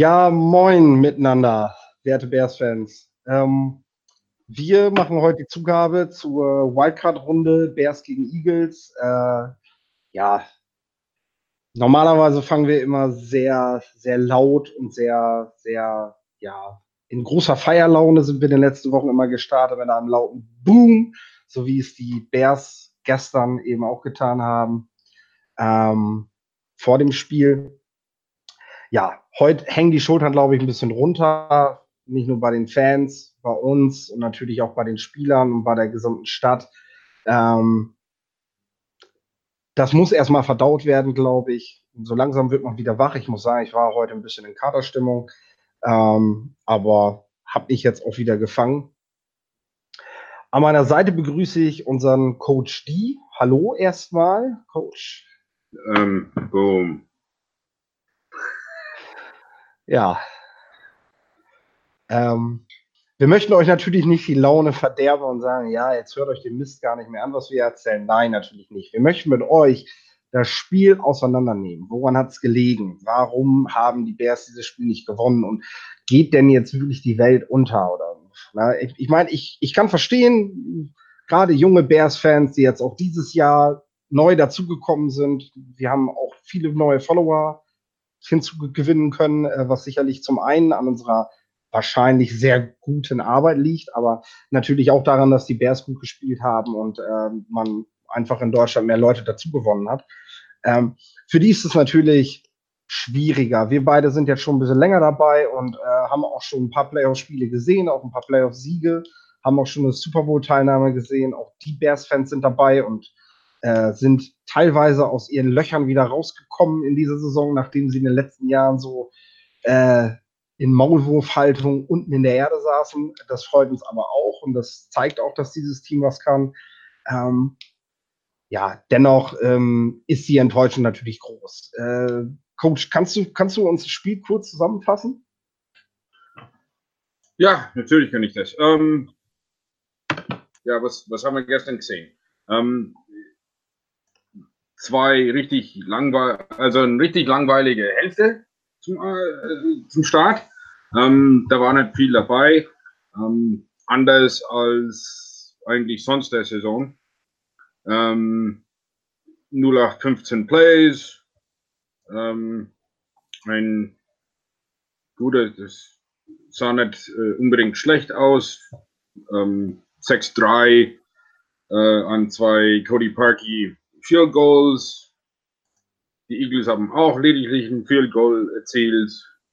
Ja, moin miteinander, werte Bears-Fans. Ähm, wir machen heute die Zugabe zur Wildcard-Runde Bears gegen Eagles. Äh, ja, normalerweise fangen wir immer sehr, sehr laut und sehr, sehr, ja, in großer Feierlaune sind wir in den letzten Wochen immer gestartet mit einem lauten Boom, so wie es die Bears gestern eben auch getan haben ähm, vor dem Spiel. Ja, heute hängen die Schultern, glaube ich, ein bisschen runter. Nicht nur bei den Fans, bei uns und natürlich auch bei den Spielern und bei der gesamten Stadt. Ähm, das muss erstmal verdaut werden, glaube ich. Und so langsam wird man wieder wach. Ich muss sagen, ich war heute ein bisschen in Katerstimmung, ähm, aber habe mich jetzt auch wieder gefangen. An meiner Seite begrüße ich unseren Coach D. Hallo erstmal, Coach. Ähm, boom. Ja. Ähm, wir möchten euch natürlich nicht die Laune verderben und sagen, ja, jetzt hört euch den Mist gar nicht mehr an, was wir erzählen. Nein, natürlich nicht. Wir möchten mit euch das Spiel auseinandernehmen. Woran hat es gelegen? Warum haben die Bears dieses Spiel nicht gewonnen? Und geht denn jetzt wirklich die Welt unter? Oder, na, ich, ich meine, ich, ich kann verstehen, gerade junge Bears-Fans, die jetzt auch dieses Jahr neu dazugekommen sind. Wir haben auch viele neue Follower hinzugewinnen können, äh, was sicherlich zum einen an unserer wahrscheinlich sehr guten Arbeit liegt, aber natürlich auch daran, dass die Bears gut gespielt haben und äh, man einfach in Deutschland mehr Leute dazu gewonnen hat. Ähm, für die ist es natürlich schwieriger. Wir beide sind jetzt schon ein bisschen länger dabei und äh, haben auch schon ein paar Playoff-Spiele gesehen, auch ein paar Playoff-Siege, haben auch schon eine Super Bowl-Teilnahme gesehen. Auch die Bears-Fans sind dabei und äh, sind teilweise aus ihren Löchern wieder rausgekommen in dieser Saison, nachdem sie in den letzten Jahren so äh, in Maulwurfhaltung unten in der Erde saßen. Das freut uns aber auch und das zeigt auch, dass dieses Team was kann. Ähm, ja, dennoch ähm, ist die Enttäuschung natürlich groß. Äh, Coach, kannst du, kannst du uns das Spiel kurz zusammenfassen? Ja, natürlich kann ich das. Ähm, ja, was, was haben wir gestern gesehen? Ähm, zwei richtig langweilige, also eine richtig langweilige Hälfte zum, äh, zum Start. Ähm, da war nicht viel dabei. Ähm, anders als eigentlich sonst der Saison. Ähm, 0815 Plays. Ähm, ein guter, das sah nicht äh, unbedingt schlecht aus. Ähm, 6-3 äh, an zwei Cody Parkey Field Goals. Die Eagles haben auch lediglich ein Field Goal erzielt.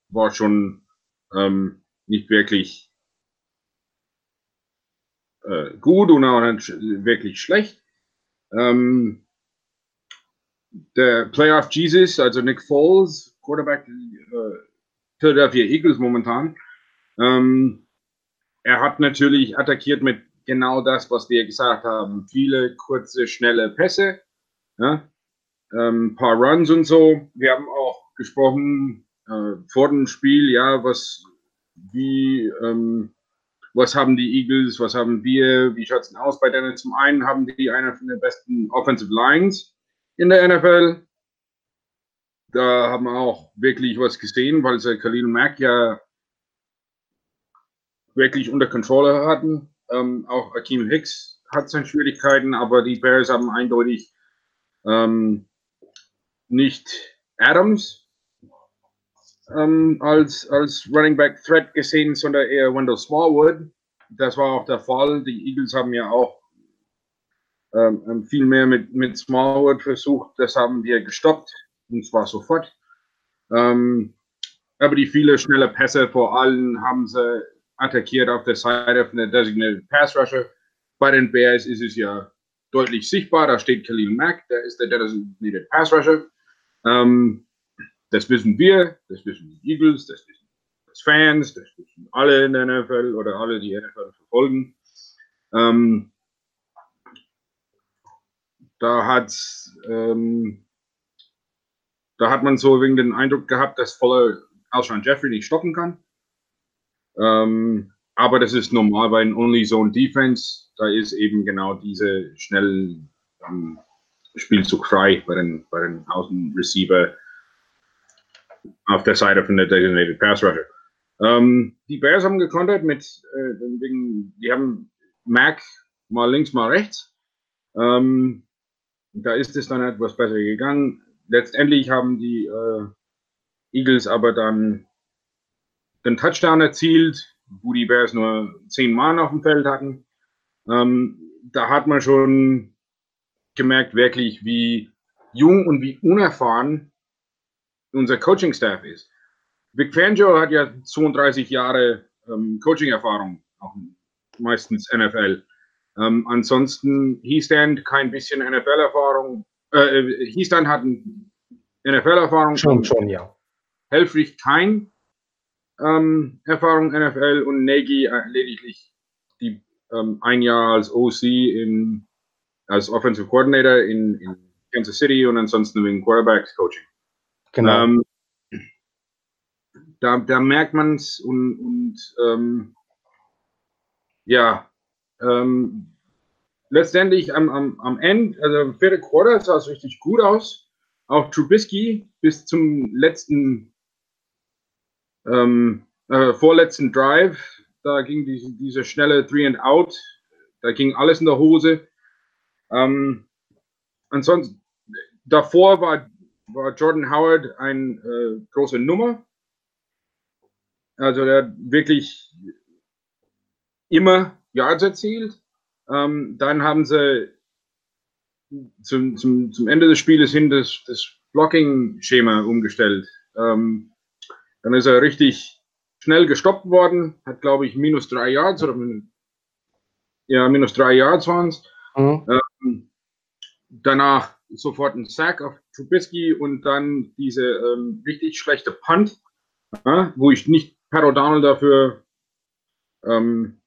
War schon ähm, nicht wirklich äh, gut und auch nicht wirklich schlecht. Ähm, der Playoff Jesus, also Nick Foles, Quarterback äh, Philadelphia Eagles momentan, ähm, er hat natürlich attackiert mit genau das, was wir gesagt haben. Viele kurze, schnelle Pässe. Ja? Ähm, paar Runs und so. Wir haben auch gesprochen äh, vor dem Spiel, ja, was, wie, ähm, was haben die Eagles, was haben wir, wie schaut es denn aus bei denen? Zum einen haben die eine von den besten Offensive Lines in der NFL. Da haben wir auch wirklich was gesehen, weil sie Khalil Mack ja wirklich unter Kontrolle hatten. Ähm, auch Akeem Hicks hat seine Schwierigkeiten, aber die Bears haben eindeutig ähm, nicht Adams ähm, als, als Running Back Threat gesehen, sondern eher Wendell Smallwood. Das war auch der Fall. Die Eagles haben ja auch ähm, ähm, viel mehr mit, mit Smallwood versucht. Das haben wir gestoppt und zwar sofort. Ähm, aber die viele schnelle Pässe vor allem haben sie attackiert auf der Seite von der Designated Pass Rusher. Bei den Bears ist es ja deutlich sichtbar. Da steht Khalil Mack, der ist der Designated Pass Rusher. Ähm, das wissen wir, das wissen die Eagles, das wissen die Fans, das wissen alle in der NFL oder alle, die NFL verfolgen. Ähm, da hat ähm, da hat man so wegen den Eindruck gehabt, dass voller Alshon Jeffrey nicht stoppen kann. Ähm, aber das ist normal bei einem Only Zone Defense da ist eben genau diese schnell ähm, Spielzug frei bei den, bei den Außenreceiver. auf der Seite von der Designated Pass Rusher. Ähm, die Bears haben gekontert mit, äh, wegen, die haben Mac mal links, mal rechts. Ähm, da ist es dann etwas besser gegangen. Letztendlich haben die äh, Eagles aber dann den Touchdown erzielt, wo die Bears nur zehn Mann auf dem Feld hatten. Ähm, da hat man schon gemerkt, wirklich, wie jung und wie unerfahren unser Coaching-Staff ist. Vic Fangio hat ja 32 Jahre ähm, Coaching-Erfahrung, auch meistens NFL. Ähm, ansonsten Heastand kein bisschen NFL-Erfahrung. Äh, Heastand hat NFL-Erfahrung. Schon, schon, ja. Helfrich kein ähm, Erfahrung NFL und Nagy äh, lediglich die ähm, ein Jahr als OC in, als Offensive Coordinator in, in Kansas City und ansonsten wegen Quarterbacks Coaching. Genau. Ähm, da, da merkt man es und, und ähm, ja, ähm, letztendlich am, am, am Ende, also vierte Quarter sah es richtig gut aus. Auch Trubisky bis zum letzten, ähm, äh, vorletzten Drive, da ging diese, diese schnelle Three and Out, da ging alles in der Hose. Ähm, ansonsten, davor war, war Jordan Howard eine äh, große Nummer. Also der hat wirklich immer Yards erzielt. Ähm, dann haben sie zum, zum, zum Ende des Spieles hin das, das Blocking-Schema umgestellt. Ähm, dann ist er richtig schnell gestoppt worden, hat glaube ich minus drei Yards oder ja, minus drei Yards waren es. Mhm. Ähm, danach sofort ein Sack auf Trubisky und dann diese ähm, richtig schlechte Punt, ja, wo ich nicht Pat O'Donnell dafür ähm,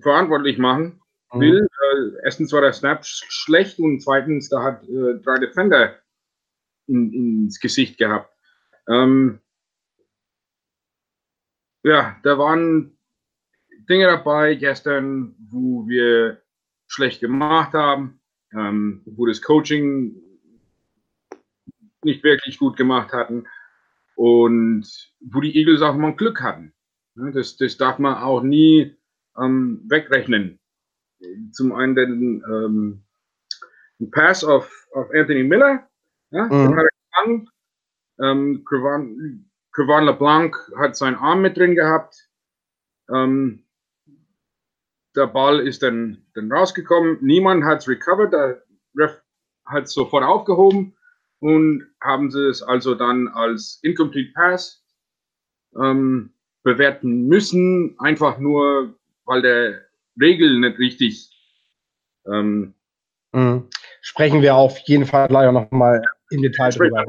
verantwortlich machen mhm. will. Äh, erstens war der Snap schlecht und zweitens, da hat äh, drei Defender in, ins Gesicht gehabt. Ähm, ja, da waren Dinge dabei gestern, wo wir schlecht gemacht haben, ähm, wo das Coaching nicht wirklich gut gemacht hatten und wo die Eagles auch mal Glück hatten. Das, das darf man auch nie ähm, wegrechnen. Zum einen den, ähm, den Pass auf, auf Anthony Miller, ja, mhm. den hat er gefangen. Ähm, Crevan LeBlanc hat seinen Arm mit drin gehabt. Ähm, der Ball ist dann, dann rausgekommen. Niemand hat es recovered. Der Ref hat es sofort aufgehoben und haben sie es also dann als Incomplete Pass ähm, bewerten müssen, einfach nur, weil der Regel nicht richtig. Ähm, mhm. Sprechen wir auf jeden Fall gleich auch nochmal im Detail drüber.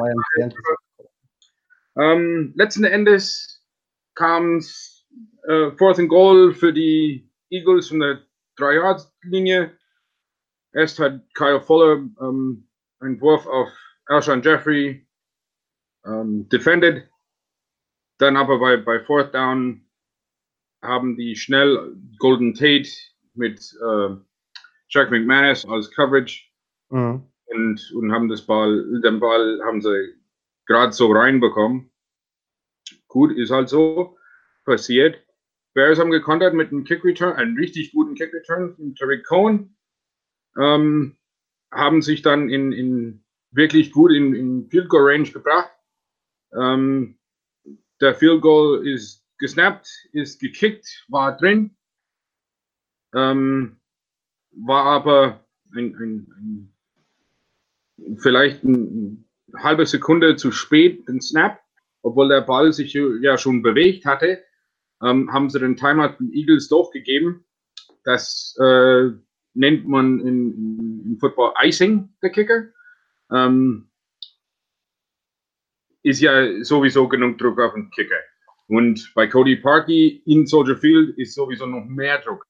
Ähm, letzten Endes kam es äh, Fourth and Goal für die Eagles von der 3-Yard-Linie. Erst hat Kyle Fuller ähm, einen Wurf auf Alshon Jeffrey ähm, defended. Dann aber bei, bei Fourth Down haben die schnell Golden Tate mit äh, Jack McManus als Coverage mhm. und, und haben das Ball, den Ball haben sie gerade so reinbekommen. Gut, ist halt so passiert. Bears haben gekontert mit einem Kick Return, einen richtig guten Kick Return von Terry Cohen. Ähm, haben sich dann in, in wirklich gut in, in Field Goal Range gebracht. Ähm, der Field Goal ist gesnappt, ist gekickt, war drin. Ähm, war aber ein, ein, ein, vielleicht eine halbe Sekunde zu spät, den Snap, obwohl der Ball sich ja schon bewegt hatte, ähm, haben sie den Timer den Eagles durchgegeben. Das äh, nennt man in, in, Football Icing, der Kicker. Ähm, ist ja sowieso genug Druck auf den Kicker. Und bei Cody Parkey in Soldier Field ist sowieso noch mehr Druck,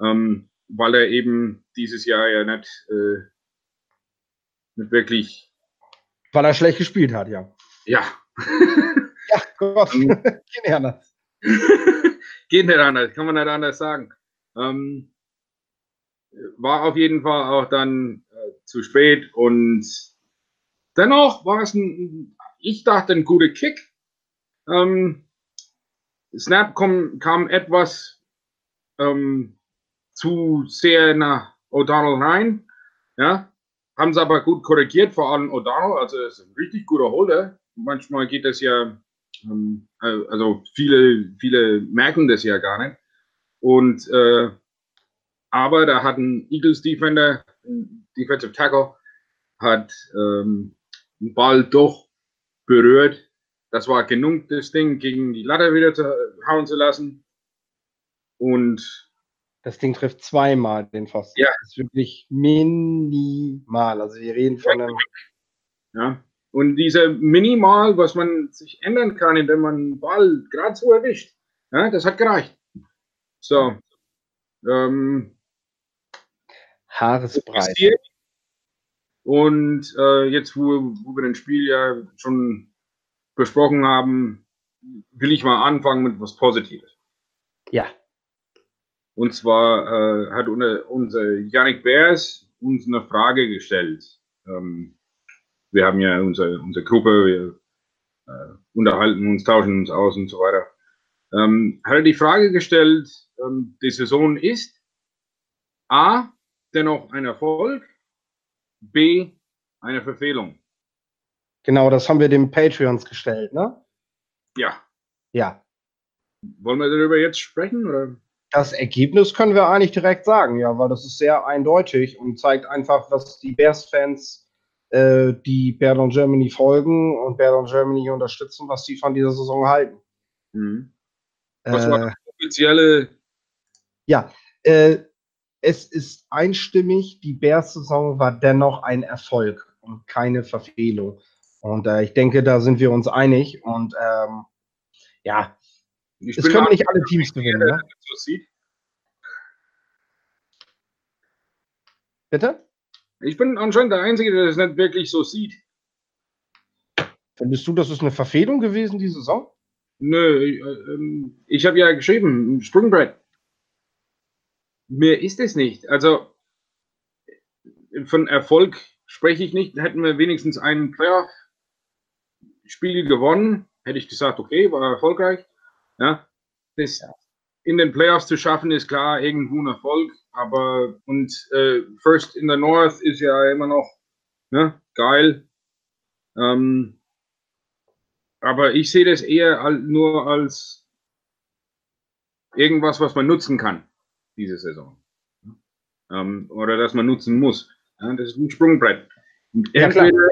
ähm, weil er eben dieses Jahr ja nicht, äh, nicht wirklich. Weil er schlecht gespielt hat, ja. Ja. ja, Gott. Ähm, Geht nicht anders. Geht nicht anders, kann man nicht anders sagen. Ähm, war auf jeden Fall auch dann äh, zu spät und dennoch war es ein ich dachte, ein guter Kick. Ähm, Snap kom, kam etwas ähm, zu sehr nach O'Donnell rein. Ja, haben sie aber gut korrigiert, vor allem O'Donnell. Also, ist ein richtig guter Holder. Manchmal geht das ja, ähm, äh, also viele, viele merken das ja gar nicht. Und, äh, aber da hat ein Eagles Defender, ein Defensive Tackle, hat ähm, den Ball doch berührt. Das war genug, das Ding gegen die Latte wieder zu hauen zu lassen. Und das Ding trifft zweimal den Pfosten. Ja. Das ist wirklich minimal. Also wir reden von einem. Ja. Und diese Minimal, was man sich ändern kann, indem man den Ball gerade so erwischt, ja, das hat gereicht. So. Ähm, Haaresbreit. Und äh, jetzt, wo, wo wir das Spiel ja schon besprochen haben, will ich mal anfangen mit was Positives. Ja. Und zwar äh, hat unser Yannick Beers uns eine Frage gestellt. Ähm, wir haben ja unsere, unsere Gruppe, wir äh, unterhalten uns, tauschen uns aus und so weiter. Ähm, hat er die Frage gestellt, ähm, die Saison ist A, dennoch ein Erfolg, B, eine Verfehlung. Genau, das haben wir dem Patreons gestellt, ne? Ja. Ja. Wollen wir darüber jetzt sprechen? Oder? Das Ergebnis können wir eigentlich direkt sagen, ja, weil das ist sehr eindeutig und zeigt einfach, was die Bears-Fans, äh, die Bern Germany folgen und Bern Germany unterstützen, was sie von dieser Saison halten. Mhm. Was äh, war das offizielle? Ja, äh, es ist einstimmig, die Bears-Saison war dennoch ein Erfolg und keine Verfehlung. Und äh, ich denke, da sind wir uns einig. Und ähm, ja, ich es können nicht alle Teams gewinnen. Ne? So sieht. Bitte? Ich bin anscheinend der Einzige, der das nicht wirklich so sieht. Findest du, das ist eine Verfehlung gewesen, die Saison? Nö, ich, äh, ich habe ja geschrieben, Sprungbrett. Mir ist es nicht. Also von Erfolg spreche ich nicht. Hätten wir wenigstens einen Playoff-Spiel gewonnen, hätte ich gesagt, okay, war erfolgreich. Ja, das in den Playoffs zu schaffen, ist klar irgendwo ein Erfolg. Aber und äh, First in the North ist ja immer noch ne, geil. Ähm, aber ich sehe das eher nur als irgendwas, was man nutzen kann, diese Saison. Ähm, oder das man nutzen muss. Ja, das ist ein Sprungbrett. Ja, entweder,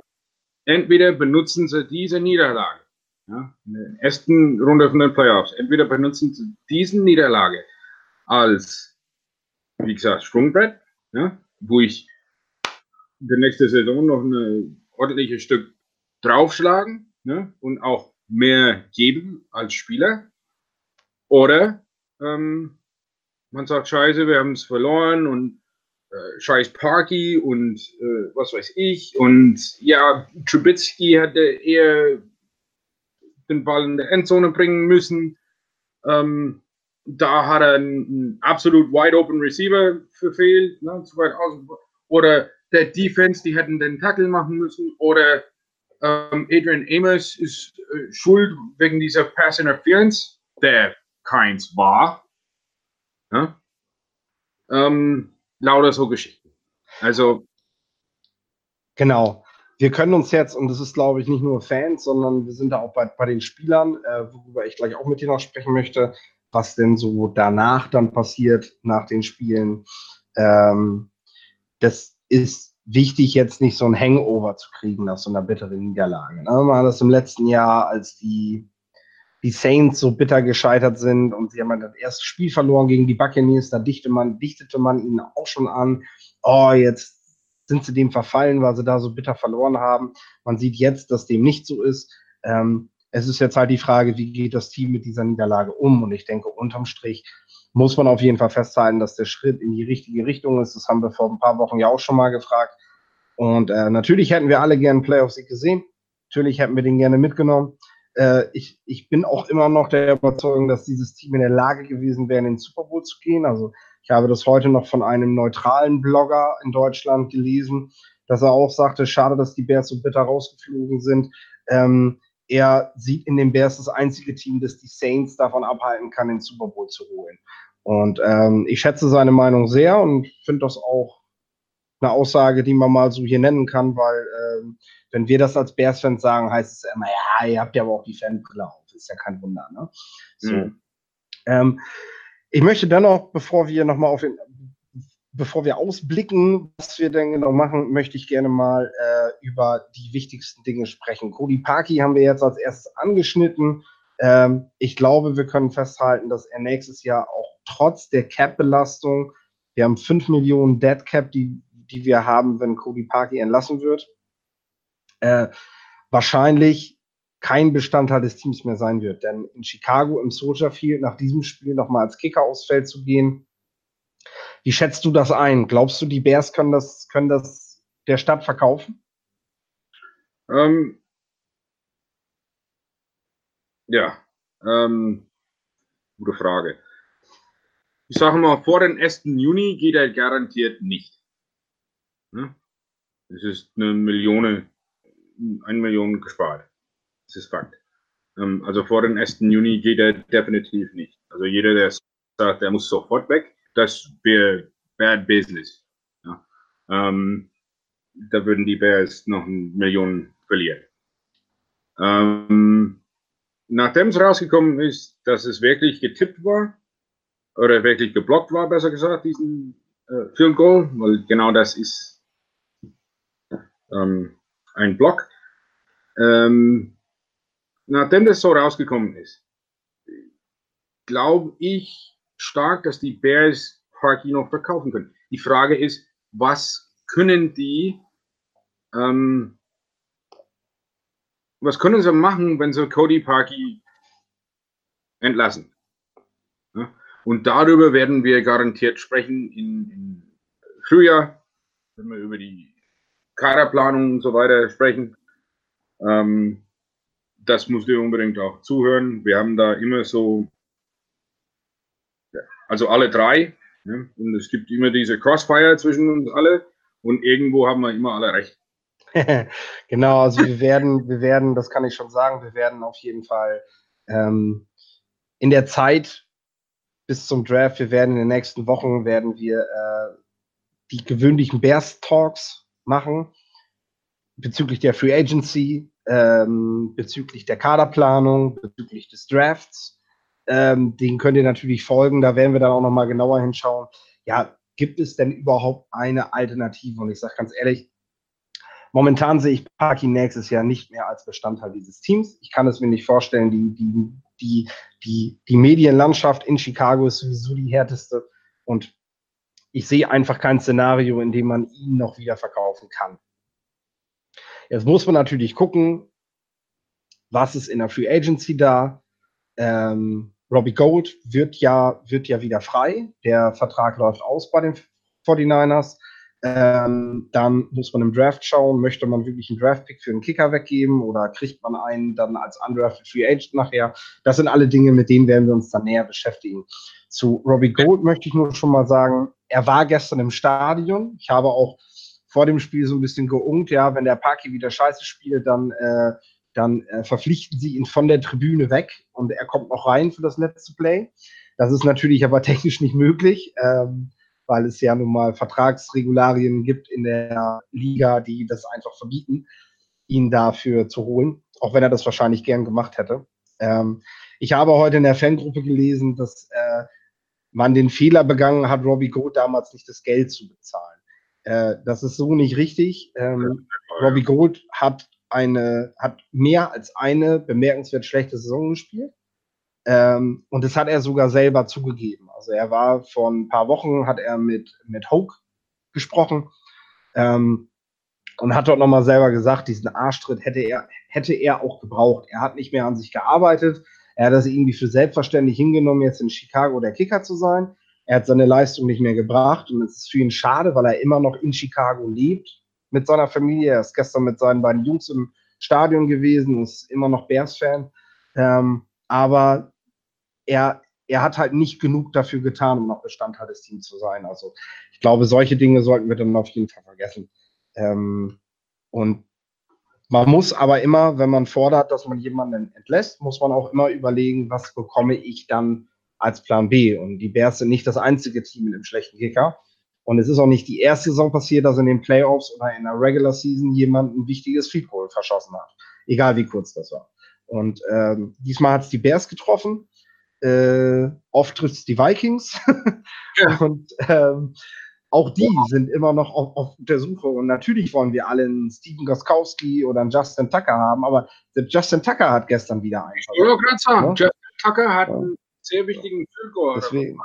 entweder, benutzen sie diese Niederlage ja, in der ersten Runde von den Playoffs, entweder benutzen sie diese Niederlage als, wie gesagt, Sprungbrett, ja, wo ich der nächste Saison noch ein ordentliches Stück draufschlagen ne, und auch mehr geben als Spieler. Oder ähm, man sagt, scheiße, wir haben es verloren und äh, scheiß Parky und äh, was weiß ich. Und ja, Trubitsky hätte eher den Ball in der Endzone bringen müssen. Ähm, da hat er einen, absolut wide open Receiver verfehlt, ne, zu weit aus. Oder der Defense, die hätten den Tackle machen müssen. Oder ähm, Adrian Amos ist äh, schuld wegen dieser Pass Interference, der keins war. Ja? Ähm, lauter so Geschichten. Also. Genau. Wir können uns jetzt, und das ist, glaube ich, nicht nur Fans, sondern wir sind da auch bei, bei den Spielern, äh, worüber ich gleich auch mit dir noch sprechen möchte, was denn so danach dann passiert, nach den Spielen. Ähm, das ist wichtig, jetzt nicht so ein Hangover zu kriegen nach so einer bitteren Niederlage. Ne? Man hat das im letzten Jahr, als die, die Saints so bitter gescheitert sind und sie haben das erste Spiel verloren gegen die Buccaneers, da dichtete man, dichtete man ihnen auch schon an, oh, jetzt sind sie dem verfallen, weil sie da so bitter verloren haben. Man sieht jetzt, dass dem nicht so ist. Ähm, es ist jetzt halt die Frage, wie geht das Team mit dieser Niederlage um? Und ich denke, unterm Strich muss man auf jeden Fall festhalten, dass der Schritt in die richtige Richtung ist. Das haben wir vor ein paar Wochen ja auch schon mal gefragt. Und äh, natürlich hätten wir alle gerne einen Playoff-Sieg gesehen. Natürlich hätten wir den gerne mitgenommen. Äh, ich, ich bin auch immer noch der Überzeugung, dass dieses Team in der Lage gewesen wäre, in den Super Bowl zu gehen. Also ich habe das heute noch von einem neutralen Blogger in Deutschland gelesen, dass er auch sagte, schade, dass die Bears so bitter rausgeflogen sind. Ähm, er sieht in den Bears das einzige Team, das die Saints davon abhalten kann, den Super Bowl zu holen. Und ähm, ich schätze seine Meinung sehr und finde das auch eine Aussage, die man mal so hier nennen kann, weil ähm, wenn wir das als Bears-Fans sagen, heißt es immer, ja, ihr habt ja aber auch die Fanbrille auf. Ist ja kein Wunder. Ne? So. Mhm. Ähm, ich möchte dennoch, bevor wir nochmal auf den, bevor wir ausblicken, was wir denn genau machen, möchte ich gerne mal äh, über die wichtigsten Dinge sprechen. Cody Parkey haben wir jetzt als erstes angeschnitten. Ähm, ich glaube, wir können festhalten, dass er nächstes Jahr auch trotz der Cap-Belastung, wir haben 5 Millionen Dead Cap, die, die wir haben, wenn Cody Parkey entlassen wird, äh, wahrscheinlich kein Bestandteil des Teams mehr sein wird. Denn in Chicago im Soldier Field nach diesem Spiel nochmal als Kicker aufs Feld zu gehen, wie schätzt du das ein? Glaubst du, die Bears können das, können das der Stadt verkaufen? Ähm, ja, ähm, gute Frage. Ich sage mal, vor dem 1. Juni geht er garantiert nicht. Ne? Es ist eine Million, eine Million gespart. Das ist Fakt. Ähm, also vor dem 1. Juni geht er definitiv nicht. Also jeder, der sagt, er muss sofort weg, das wäre bad business. Ja. Ähm, da würden die Bears noch eine Million verlieren. Ähm, nachdem es rausgekommen ist, dass es wirklich getippt war, oder wirklich geblockt war, besser gesagt, diesen äh, Field Goal, weil genau das ist ähm, ein Block. Ähm, nachdem das so rausgekommen ist, glaube ich stark, dass die Bears Parky noch verkaufen können. Die Frage ist, was können die, ähm, was können sie machen, wenn sie Cody Parky entlassen? Ja? Und darüber werden wir garantiert sprechen in Frühjahr, wenn wir über die Kaderplanung und so weiter sprechen. Ähm, das musst du unbedingt auch zuhören. Wir haben da immer so, also alle drei, ja, und es gibt immer diese Crossfire zwischen uns alle und irgendwo haben wir immer alle recht. genau, also wir werden, wir werden, das kann ich schon sagen, wir werden auf jeden Fall ähm, in der Zeit bis zum Draft, wir werden in den nächsten Wochen, werden wir äh, die gewöhnlichen Bears Talks machen bezüglich der Free Agency, ähm, bezüglich der Kaderplanung, bezüglich des Drafts. Ähm, den könnt ihr natürlich folgen. Da werden wir dann auch nochmal genauer hinschauen. Ja, gibt es denn überhaupt eine Alternative? Und ich sage ganz ehrlich, momentan sehe ich Parky nächstes Jahr nicht mehr als Bestandteil dieses Teams. Ich kann es mir nicht vorstellen. Die, die, die, die, die Medienlandschaft in Chicago ist sowieso die härteste. Und ich sehe einfach kein Szenario, in dem man ihn noch wieder verkaufen kann. Jetzt muss man natürlich gucken, was ist in der Free Agency da. Ähm, Robbie Gold wird ja, wird ja wieder frei. Der Vertrag läuft aus bei den 49ers. Ähm, dann muss man im Draft schauen, möchte man wirklich einen Draft-Pick für einen Kicker weggeben oder kriegt man einen dann als undrafted Free Agent nachher? Das sind alle Dinge, mit denen werden wir uns dann näher beschäftigen. Zu Robbie Gold möchte ich nur schon mal sagen, er war gestern im Stadion. Ich habe auch vor dem Spiel so ein bisschen geungt, ja, wenn der Parky wieder scheiße spielt, dann, äh, dann äh, verpflichten sie ihn von der Tribüne weg und er kommt noch rein für das letzte Play. Das ist natürlich aber technisch nicht möglich, ähm, weil es ja nun mal Vertragsregularien gibt in der Liga, die das einfach verbieten, ihn dafür zu holen, auch wenn er das wahrscheinlich gern gemacht hätte. Ähm, ich habe heute in der Fangruppe gelesen, dass äh, man den Fehler begangen hat, Robbie Gold damals nicht das Geld zu bezahlen. Äh, das ist so nicht richtig. Ähm, Robbie Gold hat eine, hat mehr als eine bemerkenswert schlechte Saison gespielt. Ähm, und das hat er sogar selber zugegeben. Also er war vor ein paar Wochen, hat er mit, mit Hoke gesprochen ähm, und hat dort nochmal selber gesagt, diesen Arschtritt hätte er, hätte er auch gebraucht. Er hat nicht mehr an sich gearbeitet. Er hat das irgendwie für selbstverständlich hingenommen, jetzt in Chicago der Kicker zu sein. Er hat seine Leistung nicht mehr gebracht und es ist für ihn schade, weil er immer noch in Chicago lebt mit seiner Familie. Er ist gestern mit seinen beiden Jungs im Stadion gewesen ist immer noch Bears-Fan. Ähm, aber er, er hat halt nicht genug dafür getan, um noch Bestandteil des Teams zu sein. Also ich glaube, solche Dinge sollten wir dann auf jeden Fall vergessen. Ähm, und man muss aber immer, wenn man fordert, dass man jemanden entlässt, muss man auch immer überlegen, was bekomme ich dann als Plan B. Und die Bears sind nicht das einzige Team mit einem schlechten Kicker. Und es ist auch nicht die erste Saison passiert, dass in den Playoffs oder in der Regular Season jemand ein wichtiges Field Goal verschossen hat. Egal wie kurz das war. Und ähm, diesmal hat es die Bears getroffen. Äh, oft trifft es die Vikings. ja. Und ähm, auch die wow. sind immer noch auf, auf, der Suche. Und natürlich wollen wir alle einen Steven Goskowski oder einen Justin Tucker haben, aber Justin Tucker hat gestern wieder einen. Ich wollte gerade sagen, ja? Justin Tucker hat ja. einen sehr wichtigen Field Deswegen.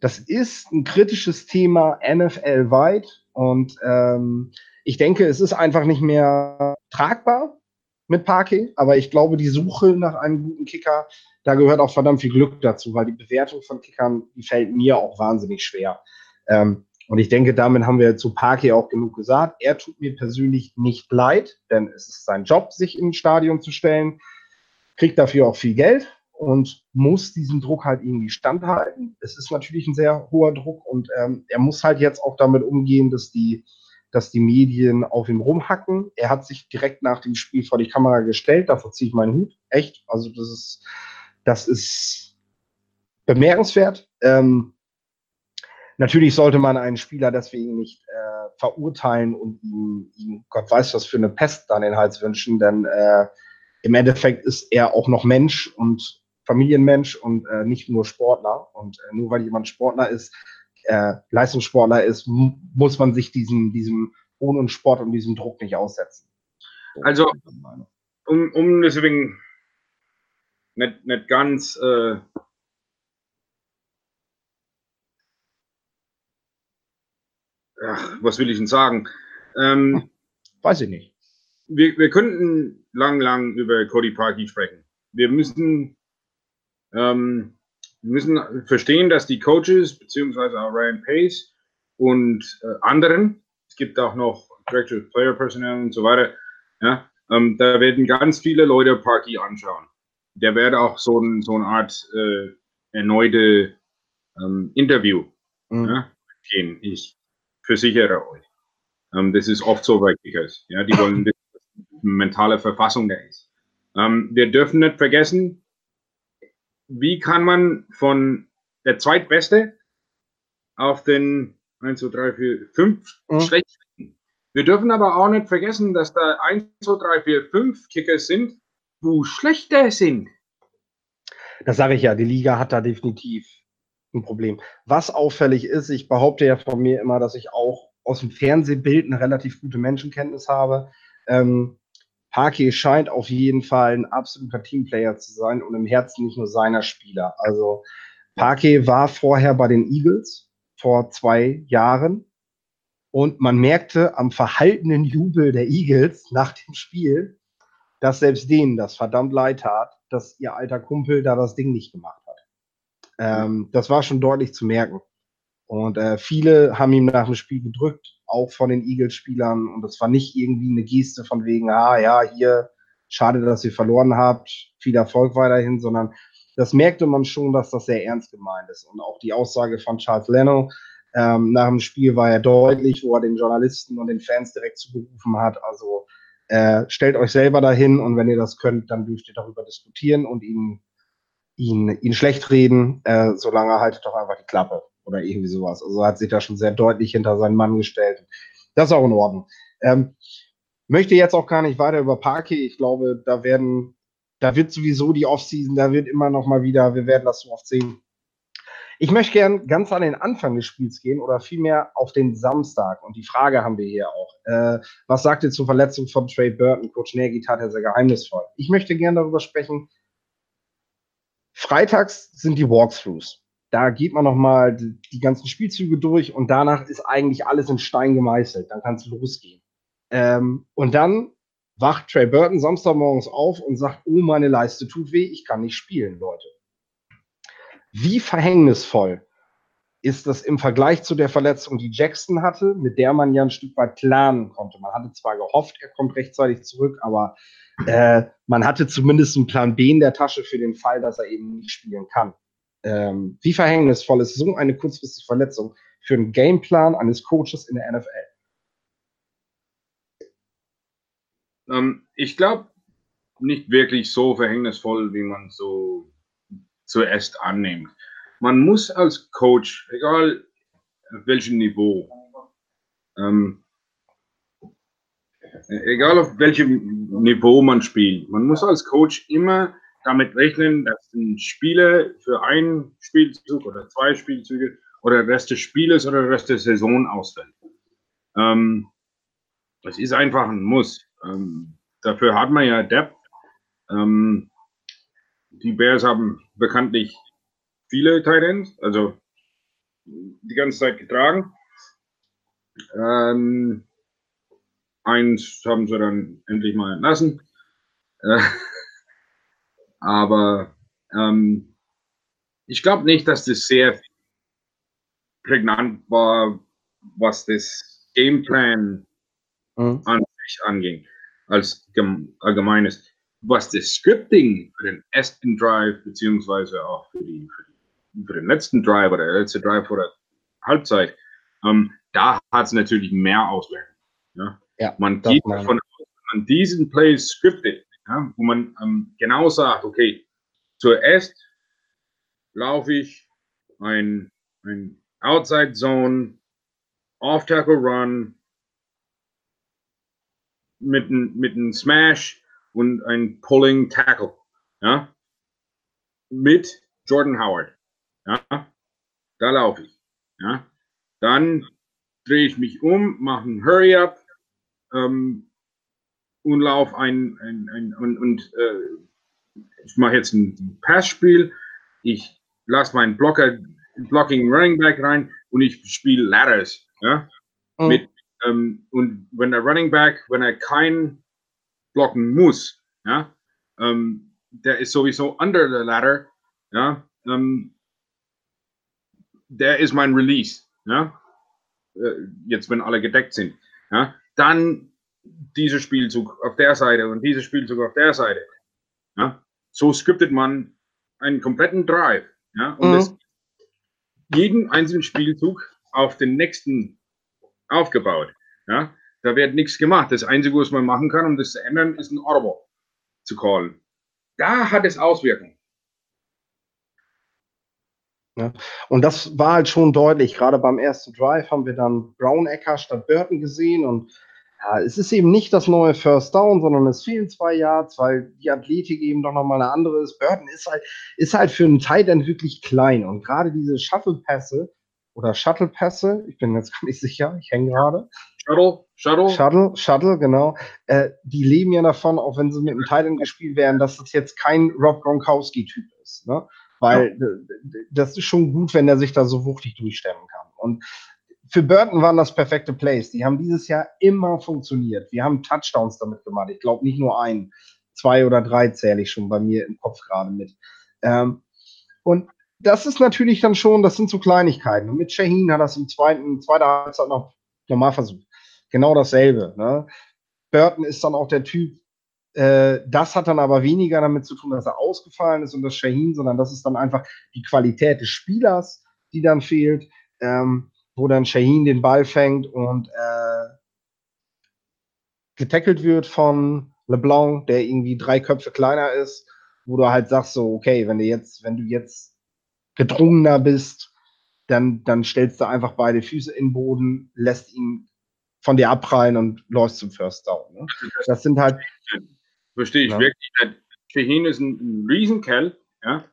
Das ist ein kritisches Thema NFL-weit und ähm, ich denke, es ist einfach nicht mehr tragbar mit Parquet, aber ich glaube, die Suche nach einem guten Kicker, da gehört auch verdammt viel Glück dazu, weil die Bewertung von Kickern, die fällt mir auch wahnsinnig schwer. Ähm, und ich denke, damit haben wir zu Parquet auch genug gesagt. Er tut mir persönlich nicht leid, denn es ist sein Job, sich im Stadion zu stellen, kriegt dafür auch viel Geld und muss diesen Druck halt irgendwie standhalten. Es ist natürlich ein sehr hoher Druck und ähm, er muss halt jetzt auch damit umgehen, dass die, dass die Medien auf ihm rumhacken. Er hat sich direkt nach dem Spiel vor die Kamera gestellt, dafür ziehe ich meinen Hut. Echt. Also das ist, das ist bemerkenswert. Ähm, Natürlich sollte man einen Spieler deswegen nicht äh, verurteilen und ihm, ihm, Gott weiß was für eine Pest an den Hals wünschen, denn äh, im Endeffekt ist er auch noch Mensch und Familienmensch und äh, nicht nur Sportler. Und äh, nur weil jemand Sportler ist, äh, Leistungssportler ist, muss man sich diesem, diesem ohne Sport und diesem Druck nicht aussetzen. Also, um, um deswegen nicht, nicht ganz äh, ach, was will ich denn sagen? Ähm, Weiß ich nicht. Wir, wir könnten lang, lang über Cody Parkey sprechen. Wir müssen, ähm, wir müssen verstehen, dass die Coaches, beziehungsweise auch Ryan Pace und äh, anderen, es gibt auch noch Director of Player Personnel und so weiter, ja, ähm, da werden ganz viele Leute Parky anschauen. Der wird auch so, ein, so eine Art äh, erneute ähm, Interview mhm. ja, gehen. Ich versichere euch. Ähm, das ist oft so bei Kickers. Ja, die wollen das mentale Verfassung da ist. Ähm, wir dürfen nicht vergessen, wie kann man von der zweitbeste auf den 1, 2, 3, 4, 5 mhm. schlechten. Wir dürfen aber auch nicht vergessen, dass da 1, 2, 3, 4, 5 Kickers sind, wo schlechter sind. Das sage ich ja, die Liga hat da definitiv ein Problem. Was auffällig ist, ich behaupte ja von mir immer, dass ich auch aus dem Fernsehbild eine relativ gute Menschenkenntnis habe. Ähm, Parky scheint auf jeden Fall ein absoluter Teamplayer zu sein und im Herzen nicht nur seiner Spieler. Also Parky war vorher bei den Eagles vor zwei Jahren und man merkte am verhaltenen Jubel der Eagles nach dem Spiel, dass selbst denen das verdammt leid tat, dass ihr alter Kumpel da das Ding nicht gemacht hat. Ähm, das war schon deutlich zu merken. Und äh, viele haben ihm nach dem Spiel gedrückt, auch von den Eagles-Spielern. Und das war nicht irgendwie eine Geste von wegen, ah ja, hier, schade, dass ihr verloren habt, viel Erfolg weiterhin, sondern das merkte man schon, dass das sehr ernst gemeint ist. Und auch die Aussage von Charles Leno ähm, nach dem Spiel war ja deutlich, wo er den Journalisten und den Fans direkt zugerufen hat. Also äh, stellt euch selber dahin und wenn ihr das könnt, dann dürft ihr darüber diskutieren und ihn ihn, ihn schlecht reden, äh, solange haltet doch einfach die Klappe oder irgendwie sowas. Also hat sich da schon sehr deutlich hinter seinen Mann gestellt. Das ist auch in Ordnung. Ähm, möchte jetzt auch gar nicht weiter über Parky. Ich glaube, da werden, da wird sowieso die Offseason, da wird immer noch mal wieder, wir werden das so oft sehen. Ich möchte gern ganz an den Anfang des Spiels gehen oder vielmehr auf den Samstag. Und die Frage haben wir hier auch. Äh, was sagt ihr zur Verletzung von Trey Burton? Coach Nagy tat ja sehr geheimnisvoll. Ich möchte gern darüber sprechen, Freitags sind die Walkthroughs. Da geht man nochmal die, ganzen Spielzüge durch und danach ist eigentlich alles in Stein gemeißelt. Dann kann es losgehen. Ähm, und dann wacht Trey Burton Samstagmorgens auf und sagt, oh, meine Leiste tut weh, ich kann nicht spielen, Leute. Wie verhängnisvoll ist das im Vergleich zu der Verletzung, die Jackson hatte, mit der man ja ein Stück weit planen konnte. Man hatte zwar gehofft, er kommt rechtzeitig zurück, aber äh, man hatte zumindest einen Plan B in der Tasche für den Fall, dass er eben nicht spielen kann. Ähm, wie verhängnisvoll ist so eine kurzfristige Verletzung für einen Gameplan eines Coaches in der NFL? Ähm, ich glaube, nicht wirklich so verhängnisvoll, wie man so zuerst annimmt. Man muss als Coach, egal auf welchem Niveau, ähm, egal auf welchem Niveau man spielt, man muss als Coach immer damit rechnen, dass ein Spieler für einen Spielzug oder zwei Spielzüge oder der Rest des Spieles oder der Rest der Saison ausfällt. Ähm, das ist einfach ein Muss. Ähm, dafür hat man ja Depth. Ähm, die Bears haben bekanntlich viele Titans, also die ganze Zeit getragen. Ähm, eins haben sie dann endlich mal entlassen. Äh, aber ähm, ich glaube nicht, dass das sehr prägnant war, was das Gameplan mhm. an sich anging, als allgemeines. Was das Scripting für den ersten Drive, beziehungsweise auch für, die, für, den letzten Drive oder der letzte Drive vor der Halbzeit, ähm, da hat es natürlich mehr Auswirkungen. Ja? ja man geht davon aus, man diesen Plays scriptet, ja, wo man ähm, genau sagt, okay, zuerst laufe ich ein, ein Outside Zone, Off Tackle Run mit einem mit ein Smash und ein Pulling Tackle. Ja? Mit Jordan Howard. Ja? Da laufe ich. Ja? Dann drehe ich mich um, mache ein Hurry Up ähm, und laufe ein, ein, ein, und, und äh, ich mache jetzt ein Passspiel. Ich lasse meinen Blocker Blocking Running Back rein und ich spiele Ladders. Ja? Mhm. Mit, ähm, und wenn der Running Back, wenn er kein blocken muss, ja, ähm, der ist sowieso under the ladder, ja, ähm, der ist mein Release, ja, äh, jetzt wenn alle gedeckt sind, ja, dann dieser Spielzug auf der Seite und dieser Spielzug auf der Seite, ja, so skriptet man einen kompletten Drive, ja, und mhm. das jeden einzelnen Spielzug auf den nächsten aufgebaut. Ja, da wird nichts gemacht. Das Einzige, was man machen kann, um das zu ändern, ist ein Audible zu callen. Da hat es Auswirkungen. Ja. Und das war halt schon deutlich. Gerade beim ersten Drive haben wir dann Brown Ecker statt Burton gesehen. Und ja, es ist eben nicht das neue First Down, sondern es fehlen zwei Yards, weil die Athletik eben doch nochmal eine andere ist. Burton ist halt, ist halt für einen Tight End wirklich klein. Und gerade diese Shuttle-Pässe oder Shuttle-Pässe, ich bin jetzt gar nicht sicher, ich hänge gerade. Shuttle, Shuttle. Shuttle, Shuttle, genau. Äh, die leben ja davon, auch wenn sie mit einem Tight End gespielt werden, dass das jetzt kein Rob Gronkowski-Typ ist. Ne? Weil ja. das ist schon gut, wenn er sich da so wuchtig durchstemmen kann. Und für Burton waren das perfekte Plays. Die haben dieses Jahr immer funktioniert. Wir haben Touchdowns damit gemacht. Ich glaube nicht nur einen, zwei oder drei zähle ich schon bei mir im Kopf gerade mit. Ähm, und das ist natürlich dann schon, das sind so Kleinigkeiten. Und mit Shaheen hat das im zweiten, zweiter Halbzeit noch normal versucht. Genau dasselbe. Ne? Burton ist dann auch der Typ, äh, das hat dann aber weniger damit zu tun, dass er ausgefallen ist und das Shaheen, sondern das ist dann einfach die Qualität des Spielers, die dann fehlt. Ähm, wo dann Shaheen den Ball fängt und äh, getackelt wird von LeBlanc, der irgendwie drei Köpfe kleiner ist, wo du halt sagst so, okay, wenn du jetzt, wenn du jetzt gedrungener bist, dann, dann stellst du einfach beide Füße in den Boden, lässt ihn von dir abprallen und läufst zum First Down. Ne? Das sind halt. Verstehe ich ja. wirklich. Shaheen ist ein, Riesenkerl, ja.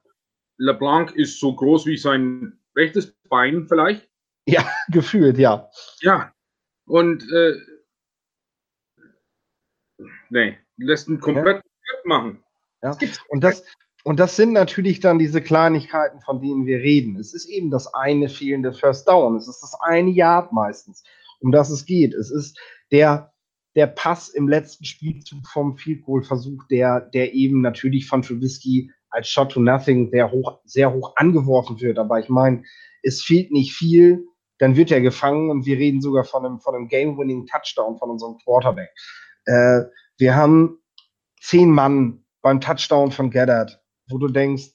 LeBlanc ist so groß wie sein rechtes Bein vielleicht. Ja, gefühlt, ja. Ja. Und äh, nee, lässt ihn komplett ja. machen. Ja. Und das, und das sind natürlich dann diese Kleinigkeiten, von denen wir reden. Es ist eben das eine fehlende First Down. Es ist das eine Yard meistens, um das es geht. Es ist der, der Pass im letzten Spielzug vom Field Goal Versuch, der, der eben natürlich von Trubisky als Shot to Nothing sehr hoch, sehr hoch angeworfen wird. Aber ich meine, es fehlt nicht viel dann wird er gefangen und wir reden sogar von einem, von einem Game-Winning Touchdown von unserem Quarterback. Äh, wir haben zehn Mann beim Touchdown von Gaddard, wo du denkst,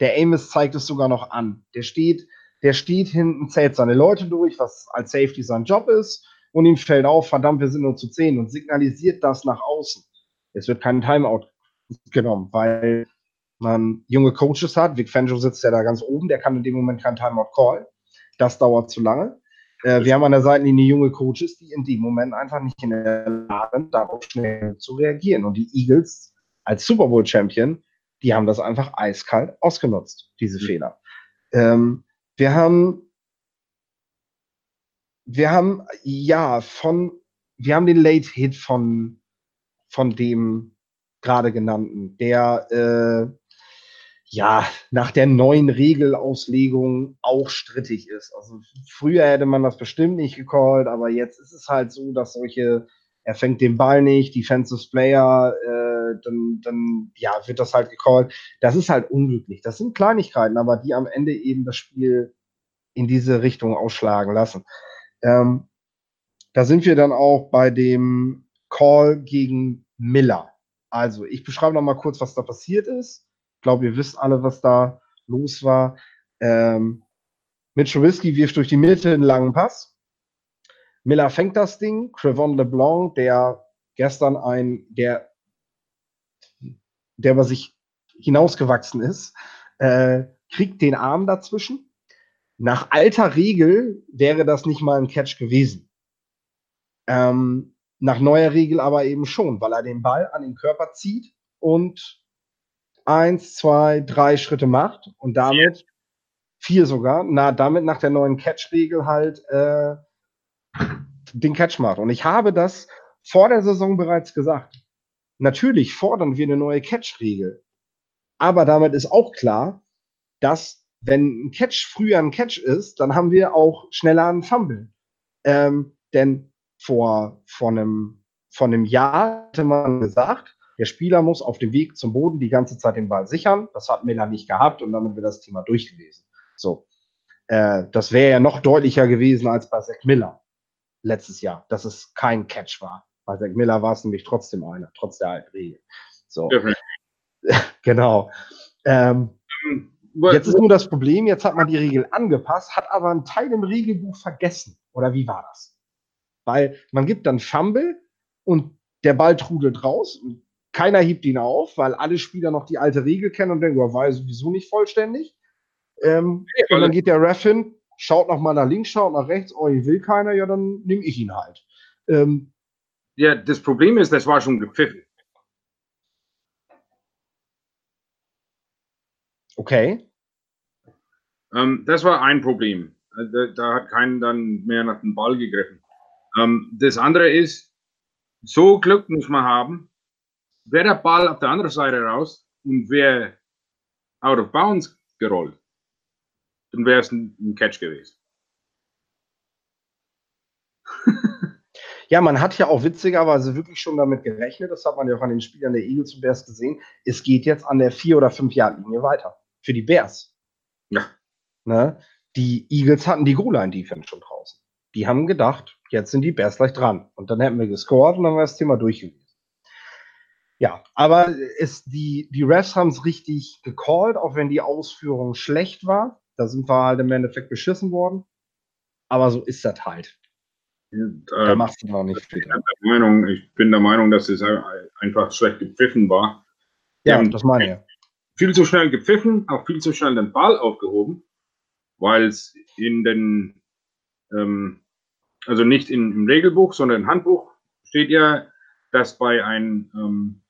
der Amos zeigt es sogar noch an. Der steht, der steht hinten, zählt seine Leute durch, was als Safety sein Job ist, und ihm fällt auf, verdammt, wir sind nur zu zehn und signalisiert das nach außen. Es wird kein Timeout genommen, weil man junge Coaches hat. Vic Fangio sitzt ja da ganz oben, der kann in dem Moment kein Timeout call. Das dauert zu lange. Äh, wir haben an der Seitenlinie junge Coaches, die in dem Moment einfach nicht in der Lage sind, darauf schnell zu reagieren. Und die Eagles als Super Bowl Champion, die haben das einfach eiskalt ausgenutzt, diese mhm. Fehler. Ähm, wir haben, wir haben, ja, von, wir haben den Late Hit von, von dem gerade genannten, der, äh, ja, nach der neuen Regelauslegung auch strittig ist. Also früher hätte man das bestimmt nicht gecallt, aber jetzt ist es halt so, dass solche, er fängt den Ball nicht, Defensive Player, äh, dann, dann ja, wird das halt gecallt. Das ist halt unglücklich. Das sind Kleinigkeiten, aber die am Ende eben das Spiel in diese Richtung ausschlagen lassen. Ähm, da sind wir dann auch bei dem Call gegen Miller. Also, ich beschreibe noch mal kurz, was da passiert ist. Glaube, ihr wisst alle, was da los war. Ähm, Mitch Trubisky wirft durch die Mitte einen langen Pass. Miller fängt das Ding. Crevon LeBlanc, der gestern ein, der, der über sich hinausgewachsen ist, äh, kriegt den Arm dazwischen. Nach alter Regel wäre das nicht mal ein Catch gewesen. Ähm, nach neuer Regel aber eben schon, weil er den Ball an den Körper zieht und eins, zwei, drei Schritte macht und damit vier sogar, na, damit nach der neuen Catch-Regel halt äh, den Catch macht. Und ich habe das vor der Saison bereits gesagt. Natürlich fordern wir eine neue Catch-Regel. Aber damit ist auch klar, dass wenn ein Catch früher ein Catch ist, dann haben wir auch schneller einen Fumble. Ähm, denn vor, vor, einem, vor einem Jahr hatte man gesagt, der Spieler muss auf dem Weg zum Boden die ganze Zeit den Ball sichern. Das hat Miller nicht gehabt und damit wäre das Thema durchgewesen. So. Äh, das wäre ja noch deutlicher gewesen als bei Zach Miller letztes Jahr, dass es kein Catch war. Bei Zach Miller war es nämlich trotzdem einer, trotz der alten Regel. So. genau. Ähm, jetzt ist nur das Problem, jetzt hat man die Regel angepasst, hat aber einen Teil im Regelbuch vergessen. Oder wie war das? Weil man gibt dann Fumble und der Ball trudelt raus. Und keiner hebt ihn auf, weil alle Spieler noch die alte Regel kennen und denken, war ja sowieso nicht vollständig. Ähm, ja, und dann geht der Ref hin, schaut noch mal nach links, schaut nach rechts, oh, hier will keiner, ja, dann nehme ich ihn halt. Ähm, ja, das Problem ist, das war schon gepfiffen. Okay. Ähm, das war ein Problem. Äh, da, da, hat keiner dann mehr nach dem Ball gegriffen. Ähm, das andere ist, so Glück muss man haben, wäre der Ball auf der anderen Seite raus und wäre out of bounds gerollt, dann wäre es ein, ein Catch gewesen. Ja, man hat ja auch witzigerweise wirklich schon damit gerechnet, das hat man ja auch an den Spielern der Eagles und Bears gesehen, es geht jetzt an der 4- oder 5-Yard-Linie weiter. Für die Bears. Ja. Ne? Die Eagles hatten die Goal-Line-Defense schon draußen. Die haben gedacht, jetzt sind die Bears gleich dran. Und dann hätten wir gescored und dann wäre das Thema durch gewesen. Ja, aber es, die, die Refs haben es richtig gecallt, auch wenn die Ausführung schlecht war. Da sind wir halt im Endeffekt beschissen worden. Aber so ist das halt. Und, äh, da machst du noch nicht viel. Ich, Meinung, ich bin der Meinung, dass es einfach schlecht gepfiffen war. Ja, das meine ich. Viel zu schnell gepfiffen, auch viel zu schnell den Ball aufgehoben, weil es in den, ähm, also nicht in, im Regelbuch, sondern im Handbuch steht ja, dass bei einem ähm,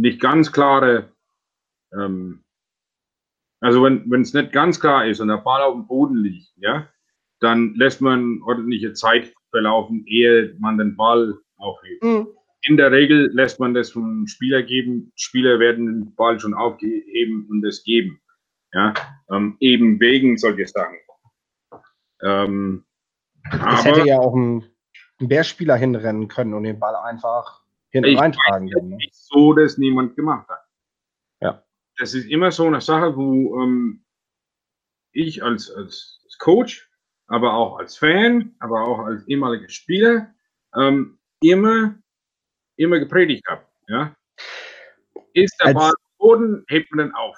nicht ganz klare, ähm, also wenn es nicht ganz klar ist und der Ball auf dem Boden liegt, ja, dann lässt man ordentliche Zeit verlaufen, ehe man den Ball aufhebt. Mhm. In der Regel lässt man das vom Spieler geben. Spieler werden den Ball schon aufheben und es geben. Ja, ähm, eben wegen solcher Sachen. Ähm, es hätte ja auch ein, ein Bärspieler hinrennen können und den Ball einfach hinten reintragen können. Ne? Nicht so, dass niemand gemacht hat. Ja. Das ist immer so eine Sache, wo ähm, ich als, als Coach, aber auch als Fan, aber auch als ehemaliger Spieler ähm, immer, immer gepredigt habe. Ja? Ist der als, Ball Boden, hebt man den auf.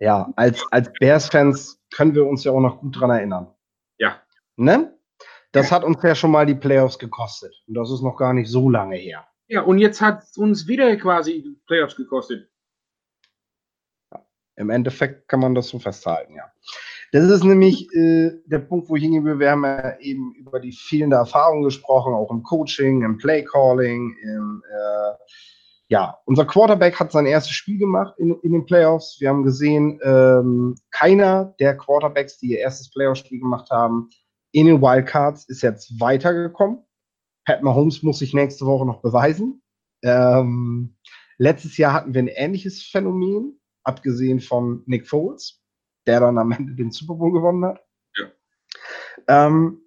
Ja, als, als Bears-Fans können wir uns ja auch noch gut dran erinnern. Ja. Ne? Das hat uns ja schon mal die Playoffs gekostet. Und das ist noch gar nicht so lange her. Ja, und jetzt hat es uns wieder quasi Playoffs gekostet. Im Endeffekt kann man das so festhalten, ja. Das ist nämlich äh, der Punkt, wo ich hingehen will. Wir haben ja eben über die fehlende Erfahrung gesprochen, auch im Coaching, im Playcalling, im, äh, ja, unser Quarterback hat sein erstes Spiel gemacht in, in den Playoffs. Wir haben gesehen, ähm, keiner der Quarterbacks, die ihr erstes Playoff-Spiel gemacht haben, in den Wildcards ist jetzt weitergekommen. Pat Mahomes muss sich nächste Woche noch beweisen. Ähm, letztes Jahr hatten wir ein ähnliches Phänomen, abgesehen von Nick Foles der dann am Ende den Super Bowl gewonnen hat. Ja. Ähm,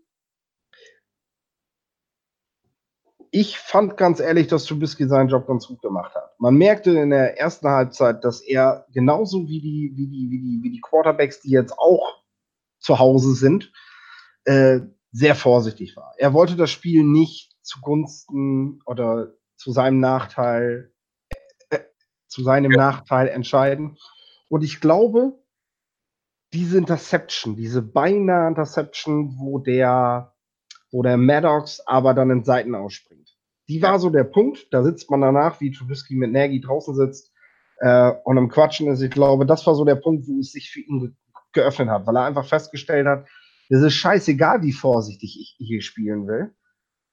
ich fand ganz ehrlich, dass Trubisky seinen Job ganz gut gemacht hat. Man merkte in der ersten Halbzeit, dass er genauso wie die, wie die, wie die, wie die Quarterbacks, die jetzt auch zu Hause sind, äh, sehr vorsichtig war. Er wollte das Spiel nicht zugunsten oder zu seinem Nachteil, äh, zu seinem ja. Nachteil entscheiden. Und ich glaube, diese Interception, diese beinahe Interception, wo der, wo der Maddox aber dann in Seiten ausspringt. Die war so der Punkt, da sitzt man danach, wie Trubisky mit Nagy draußen sitzt äh, und am Quatschen ist. Ich glaube, das war so der Punkt, wo es sich für ihn ge geöffnet hat, weil er einfach festgestellt hat, es ist scheißegal, wie vorsichtig ich hier spielen will.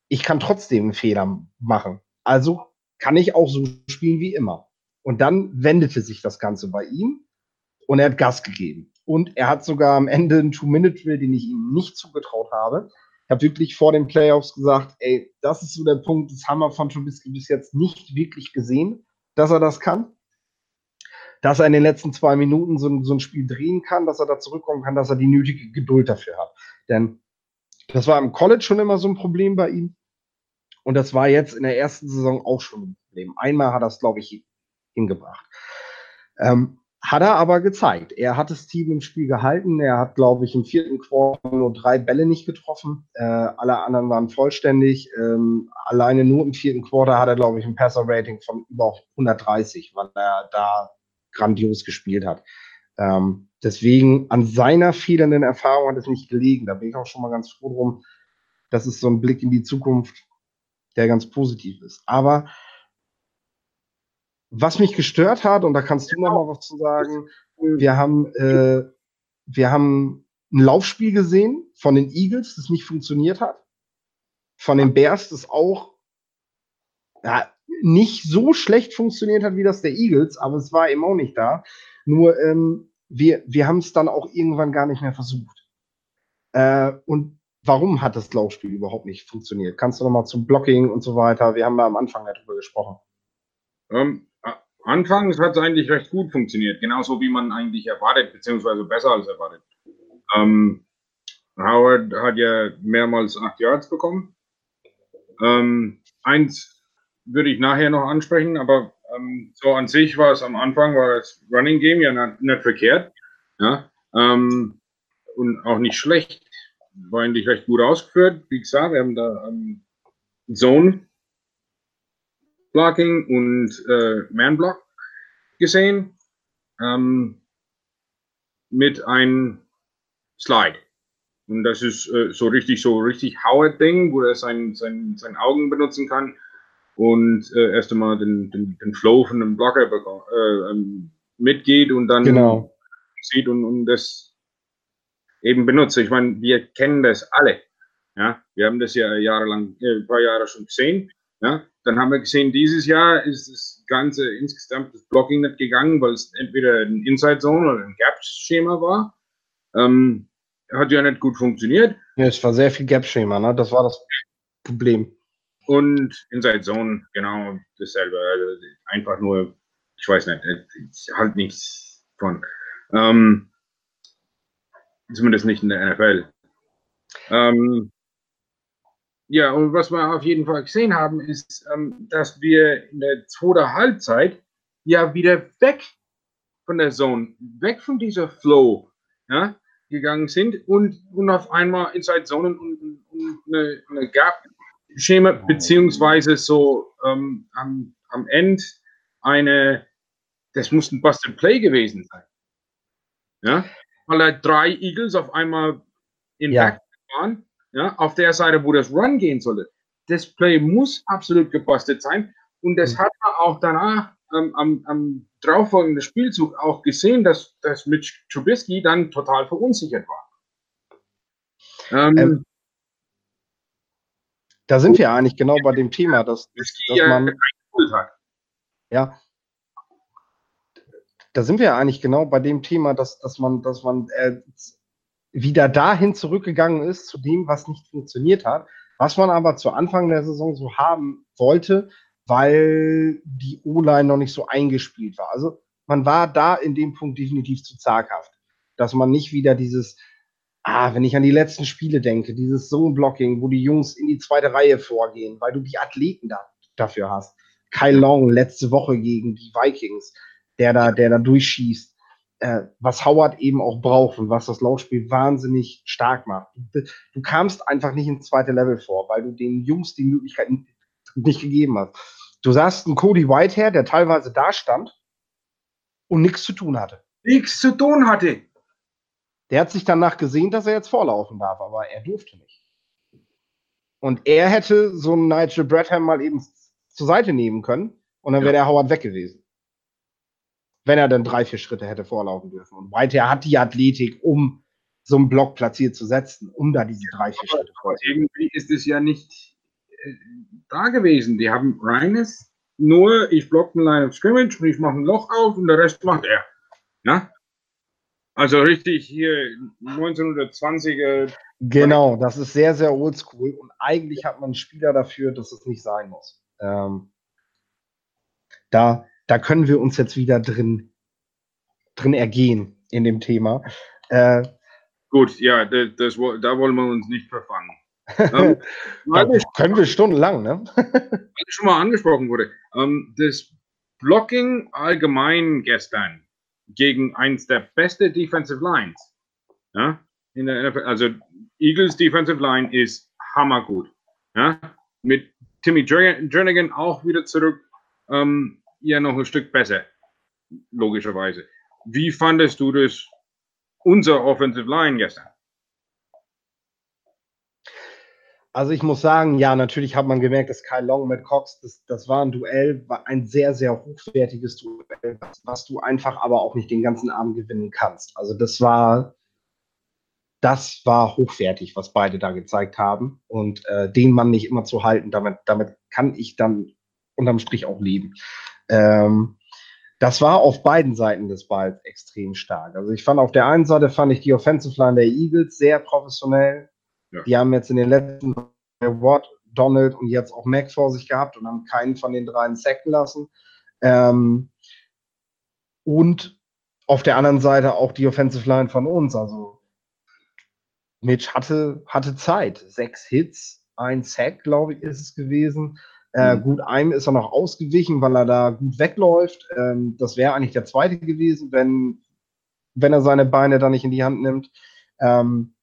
Ich kann trotzdem einen Fehler machen. Also kann ich auch so spielen wie immer. Und dann wendete sich das Ganze bei ihm und er hat Gas gegeben. Und er hat sogar am Ende einen Two-Minute-Drill, den ich ihm nicht zugetraut habe. Ich habe wirklich vor den Playoffs gesagt, ey, das ist so der Punkt, das haben wir von Trubisky bis jetzt nicht wirklich gesehen, dass er das kann. Dass er in den letzten zwei Minuten so, so ein Spiel drehen kann, dass er da zurückkommen kann, dass er die nötige Geduld dafür hat. Denn das war im College schon immer so ein Problem bei ihm. Und das war jetzt in der ersten Saison auch schon ein Problem. Einmal hat er es, glaube ich, hingebracht. Ähm, hat er aber gezeigt. Er hat das Team im Spiel gehalten. Er hat, glaube ich, im vierten Quartal nur drei Bälle nicht getroffen. Äh, alle anderen waren vollständig. Ähm, alleine nur im vierten Quartal hat er, glaube ich, ein Passer-Rating von über 130, weil er da grandios gespielt hat. Ähm, deswegen an seiner fehlenden Erfahrung hat es nicht gelegen. Da bin ich auch schon mal ganz froh drum. Das ist so ein Blick in die Zukunft, der ganz positiv ist. Aber was mich gestört hat, und da kannst du noch mal was zu sagen, wir haben, äh, wir haben ein Laufspiel gesehen von den Eagles, das nicht funktioniert hat. Von den Bears, das auch ja, nicht so schlecht funktioniert hat wie das der Eagles, aber es war eben auch nicht da. Nur ähm, wir, wir haben es dann auch irgendwann gar nicht mehr versucht. Äh, und warum hat das Laufspiel überhaupt nicht funktioniert? Kannst du noch mal zum Blocking und so weiter? Wir haben da am Anfang darüber gesprochen. Ähm, Anfangs hat es eigentlich recht gut funktioniert, genauso wie man eigentlich erwartet, beziehungsweise besser als erwartet. Ähm, Howard hat ja mehrmals acht Yards bekommen. Ähm, eins würde ich nachher noch ansprechen, aber ähm, so an sich war es am Anfang, war das Running Game ja nicht, nicht verkehrt. Ja, ähm, und auch nicht schlecht. War eigentlich recht gut ausgeführt. Wie gesagt, wir haben da ähm, Zone Blocking und äh, Man Block gesehen ähm, mit einem Slide. Und das ist äh, so richtig, so richtig Howard-Ding, wo er sein, sein, seine Augen benutzen kann und äh, erst einmal den, den, den Flow von einem Blocker äh, ähm, mitgeht und dann genau. sieht und, und das eben benutzt. Ich meine, wir kennen das alle. Ja, wir haben das ja jahrelang, äh, ein paar Jahre schon gesehen. Ja, dann haben wir gesehen, dieses Jahr ist das Ganze insgesamt das Blocking nicht gegangen, weil es entweder ein Inside Zone oder ein Gap-Schema war. Ähm, hat ja nicht gut funktioniert. Ja, es war sehr viel Gap-Schema, ne? Das war das Problem. Und Inside Zone, genau dasselbe. Also einfach nur, ich weiß nicht, halt nichts von. Ähm, zumindest nicht in der NFL. Ähm, ja, und was wir auf jeden Fall gesehen haben, ist, ähm, dass wir in der zweiten Halbzeit ja wieder weg von der Zone, weg von dieser Flow ja, gegangen sind und, und auf einmal Inside Zone und, und eine, eine Gap-Schema, beziehungsweise so ähm, am, am Ende eine, das muss ein Busted Play gewesen sein. Ja, weil da drei Eagles auf einmal in ja. Back waren ja, auf der Seite, wo das Run gehen sollte. das Play muss absolut gepostet sein. Und das mhm. hat man auch danach ähm, am, am darauffolgenden Spielzug auch gesehen, dass, dass Mitch Trubisky dann total verunsichert war. Ähm, ähm, da sind wir eigentlich genau bei dem Thema, dass, dass, dass man. Ja. Da sind wir eigentlich genau bei dem Thema, dass, dass man, dass man äh, wieder dahin zurückgegangen ist, zu dem, was nicht funktioniert hat, was man aber zu Anfang der Saison so haben wollte, weil die O-Line noch nicht so eingespielt war. Also man war da in dem Punkt definitiv zu zaghaft, dass man nicht wieder dieses, ah, wenn ich an die letzten Spiele denke, dieses Zone-Blocking, wo die Jungs in die zweite Reihe vorgehen, weil du die Athleten da, dafür hast. Kyle Long letzte Woche gegen die Vikings, der da, der da durchschießt, äh, was Howard eben auch braucht und was das Laufspiel wahnsinnig stark macht. Du, du kamst einfach nicht ins zweite Level vor, weil du den Jungs die Möglichkeit nicht gegeben hast. Du sahst einen Cody Whitehair, der teilweise da stand und nichts zu tun hatte. Nichts zu tun hatte. Der hat sich danach gesehen, dass er jetzt vorlaufen darf, aber er durfte nicht. Und er hätte so einen Nigel Bradham mal eben zur Seite nehmen können und dann wäre der Howard weg gewesen. Wenn er dann drei, vier Schritte hätte vorlaufen dürfen. Und Whitehair hat die Athletik, um so einen Block platziert zu setzen, um da diese drei, vier Schritte vorzunehmen. Irgendwie ist es ja nicht da gewesen. Die haben reines, nur ich block eine Line of Scrimmage und ich mache ein Loch auf und der Rest macht er. Ja? Also richtig hier 1920er. Genau, das ist sehr, sehr oldschool und eigentlich hat man einen Spieler dafür, dass es nicht sein muss. Ähm, da, da können wir uns jetzt wieder drin, drin ergehen in dem Thema. Äh, Gut, ja, das, das, da wollen wir uns nicht verfangen. Ähm, können wir stundenlang, ne? weil schon mal angesprochen wurde. Ähm, das Blocking allgemein gestern gegen eins der beste Defensive Lines. Ja? In der NFL, also Eagles Defensive Line ist hammergut. Ja? Mit Timmy Jernigan auch wieder zurück, ähm, ja noch ein Stück besser, logischerweise. Wie fandest du das, unser Offensive Line gestern? Also ich muss sagen, ja, natürlich hat man gemerkt, dass Kyle Long mit Cox, das, das war ein Duell, war ein sehr, sehr hochwertiges Duell, was du einfach aber auch nicht den ganzen Abend gewinnen kannst. Also das war, das war hochwertig, was beide da gezeigt haben. Und äh, den Mann nicht immer zu halten, damit, damit kann ich dann unterm Strich auch leben. Ähm, das war auf beiden Seiten des Balls extrem stark. Also ich fand auf der einen Seite fand ich die Offensive Line der Eagles sehr professionell, ja. Die haben jetzt in den letzten Watt, Donald und jetzt auch Mac vor sich gehabt und haben keinen von den dreien sacken lassen. Ähm, und auf der anderen Seite auch die Offensive Line von uns. Also Mitch hatte, hatte Zeit. Sechs Hits, ein Sack, glaube ich, ist es gewesen. Äh, mhm. Gut, einem ist er noch ausgewichen, weil er da gut wegläuft. Ähm, das wäre eigentlich der zweite gewesen, wenn, wenn er seine Beine da nicht in die Hand nimmt. Ähm,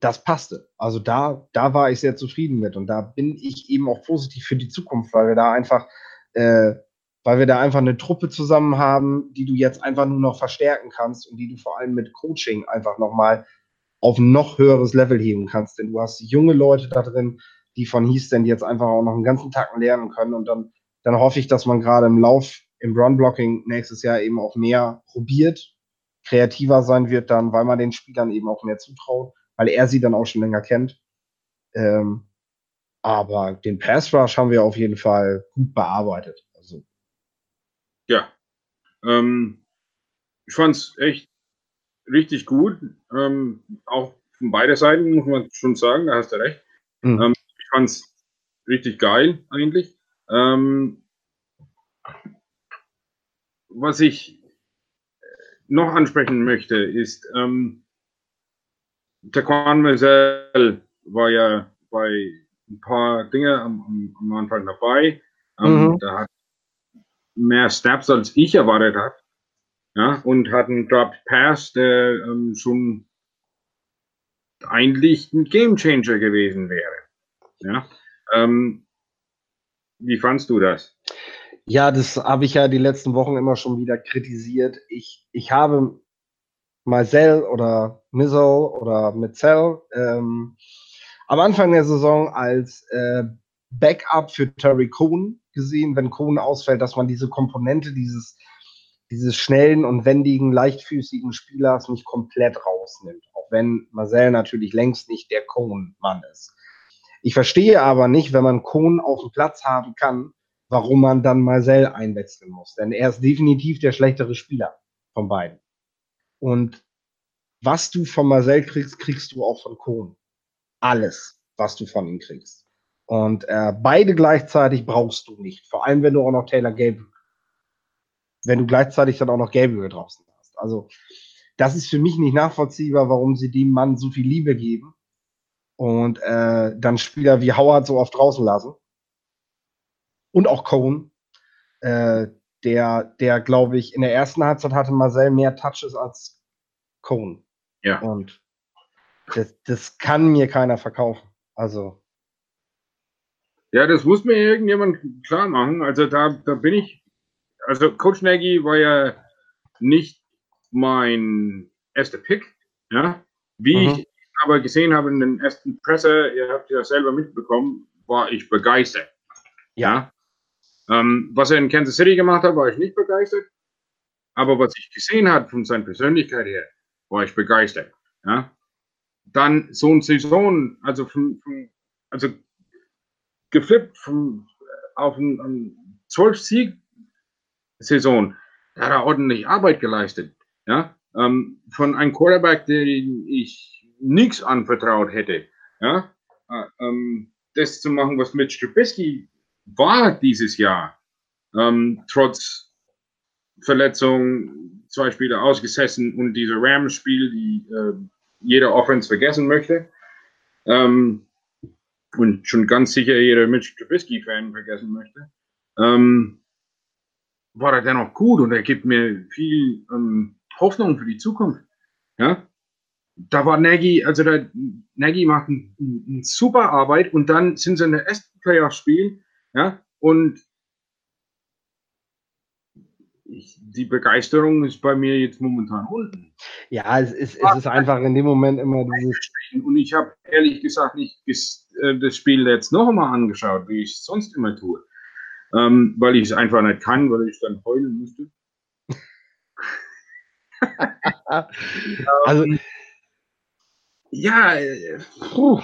das passte. Also da, da war ich sehr zufrieden mit und da bin ich eben auch positiv für die Zukunft, weil wir da einfach, äh, weil wir da einfach eine Truppe zusammen haben, die du jetzt einfach nur noch verstärken kannst und die du vor allem mit Coaching einfach nochmal auf ein noch höheres Level heben kannst. Denn du hast junge Leute da drin, die von Houston jetzt einfach auch noch einen ganzen Tag lernen können und dann, dann hoffe ich, dass man gerade im Lauf, im Run-Blocking nächstes Jahr eben auch mehr probiert, kreativer sein wird dann, weil man den Spielern eben auch mehr zutraut weil er sie dann auch schon länger kennt. Ähm, aber den Pass Rush haben wir auf jeden Fall gut bearbeitet. Also. Ja. Ähm, ich fand es echt richtig gut. Ähm, auch von beider Seiten muss man schon sagen, da hast du recht. Mhm. Ähm, fand es richtig geil eigentlich. Ähm, was ich noch ansprechen möchte, ist, ähm, Taquan Mazel war ja bei ein paar Dinge am, am Anfang dabei. Ähm, mhm. Da hat mehr Snaps als ich erwartet habe. Ja, und hat einen Dropped Pass, der ähm, schon eigentlich ein Game Changer gewesen wäre. Ja, ähm, wie fandst du das? Ja, das habe ich ja die letzten Wochen immer schon wieder kritisiert. Ich, ich habe Marcel oder Mizzle oder Mitzel ähm, am Anfang der Saison als äh, Backup für Terry Cohn gesehen, wenn Cohn ausfällt, dass man diese Komponente dieses, dieses schnellen und wendigen, leichtfüßigen Spielers nicht komplett rausnimmt. Auch wenn Marcel natürlich längst nicht der Cohn-Mann ist. Ich verstehe aber nicht, wenn man Cohn auf dem Platz haben kann, warum man dann Marcel einwechseln muss. Denn er ist definitiv der schlechtere Spieler von beiden. Und was du von Marcel kriegst, kriegst du auch von Cohn. Alles, was du von ihm kriegst. Und äh, beide gleichzeitig brauchst du nicht. Vor allem, wenn du auch noch Taylor Gabriel, wenn du gleichzeitig dann auch noch Gabriel draußen hast. Also, das ist für mich nicht nachvollziehbar, warum sie dem Mann so viel Liebe geben und äh, dann Spieler wie Howard so oft draußen lassen. Und auch Cohen, äh, der, der glaube ich, in der ersten Halbzeit hatte Marcel mehr Touches als Cohen. Ja. Und das, das kann mir keiner verkaufen. Also. Ja, das muss mir irgendjemand klar machen. Also da, da bin ich, also Coach Nagy war ja nicht mein erster Pick, ja. Wie mhm. ich aber gesehen habe in den ersten Presser, ihr habt ja selber mitbekommen, war ich begeistert. Ja. Ähm, was er in Kansas City gemacht hat, war ich nicht begeistert. Aber was ich gesehen habe von seiner Persönlichkeit her, war ich begeistert. Ja. Dann so eine Saison, also von, von also geflippt von, auf eine 12 Sieg Saison, da hat er ordentlich Arbeit geleistet. Ja, ähm, von einem Quarterback, den ich nichts anvertraut hätte. Ja, äh, ähm, das zu machen, was Mitch Trubisky war dieses Jahr, ähm, trotz Verletzung, zwei Spiele ausgesessen und dieser Rams-Spiel, die äh, jeder Offense vergessen möchte. Ähm, und schon ganz sicher jeder Mitch Trubisky-Fan vergessen möchte, ähm, war er dennoch gut und er gibt mir viel ähm, Hoffnung für die Zukunft. Ja? Da war Nagy, also der Nagy macht eine ein super Arbeit und dann sind sie in der ersten Playoff-Spiel, ja, und ich, die Begeisterung ist bei mir jetzt momentan unten. Ja, es ist, es ist einfach in dem Moment immer dieses. Und ich habe ehrlich gesagt nicht äh, das Spiel jetzt noch einmal angeschaut, wie ich es sonst immer tue. Ähm, weil ich es einfach nicht kann, weil ich dann heulen müsste. also. Ja, äh, puh.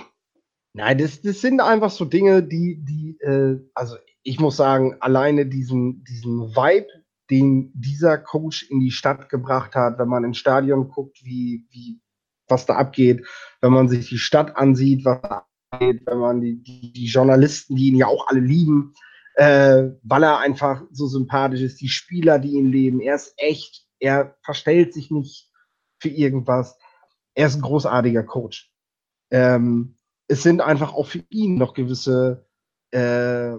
Nein, das, das sind einfach so Dinge, die, die, äh, also ich muss sagen, alleine diesen, diesen Vibe, den dieser Coach in die Stadt gebracht hat, wenn man ins Stadion guckt, wie, wie, was da abgeht, wenn man sich die Stadt ansieht, was da abgeht, wenn man die, die, die Journalisten, die ihn ja auch alle lieben, äh, weil er einfach so sympathisch ist, die Spieler, die ihn leben, er ist echt, er verstellt sich nicht für irgendwas. Er ist ein großartiger Coach. Ähm, es sind einfach auch für ihn noch gewisse äh,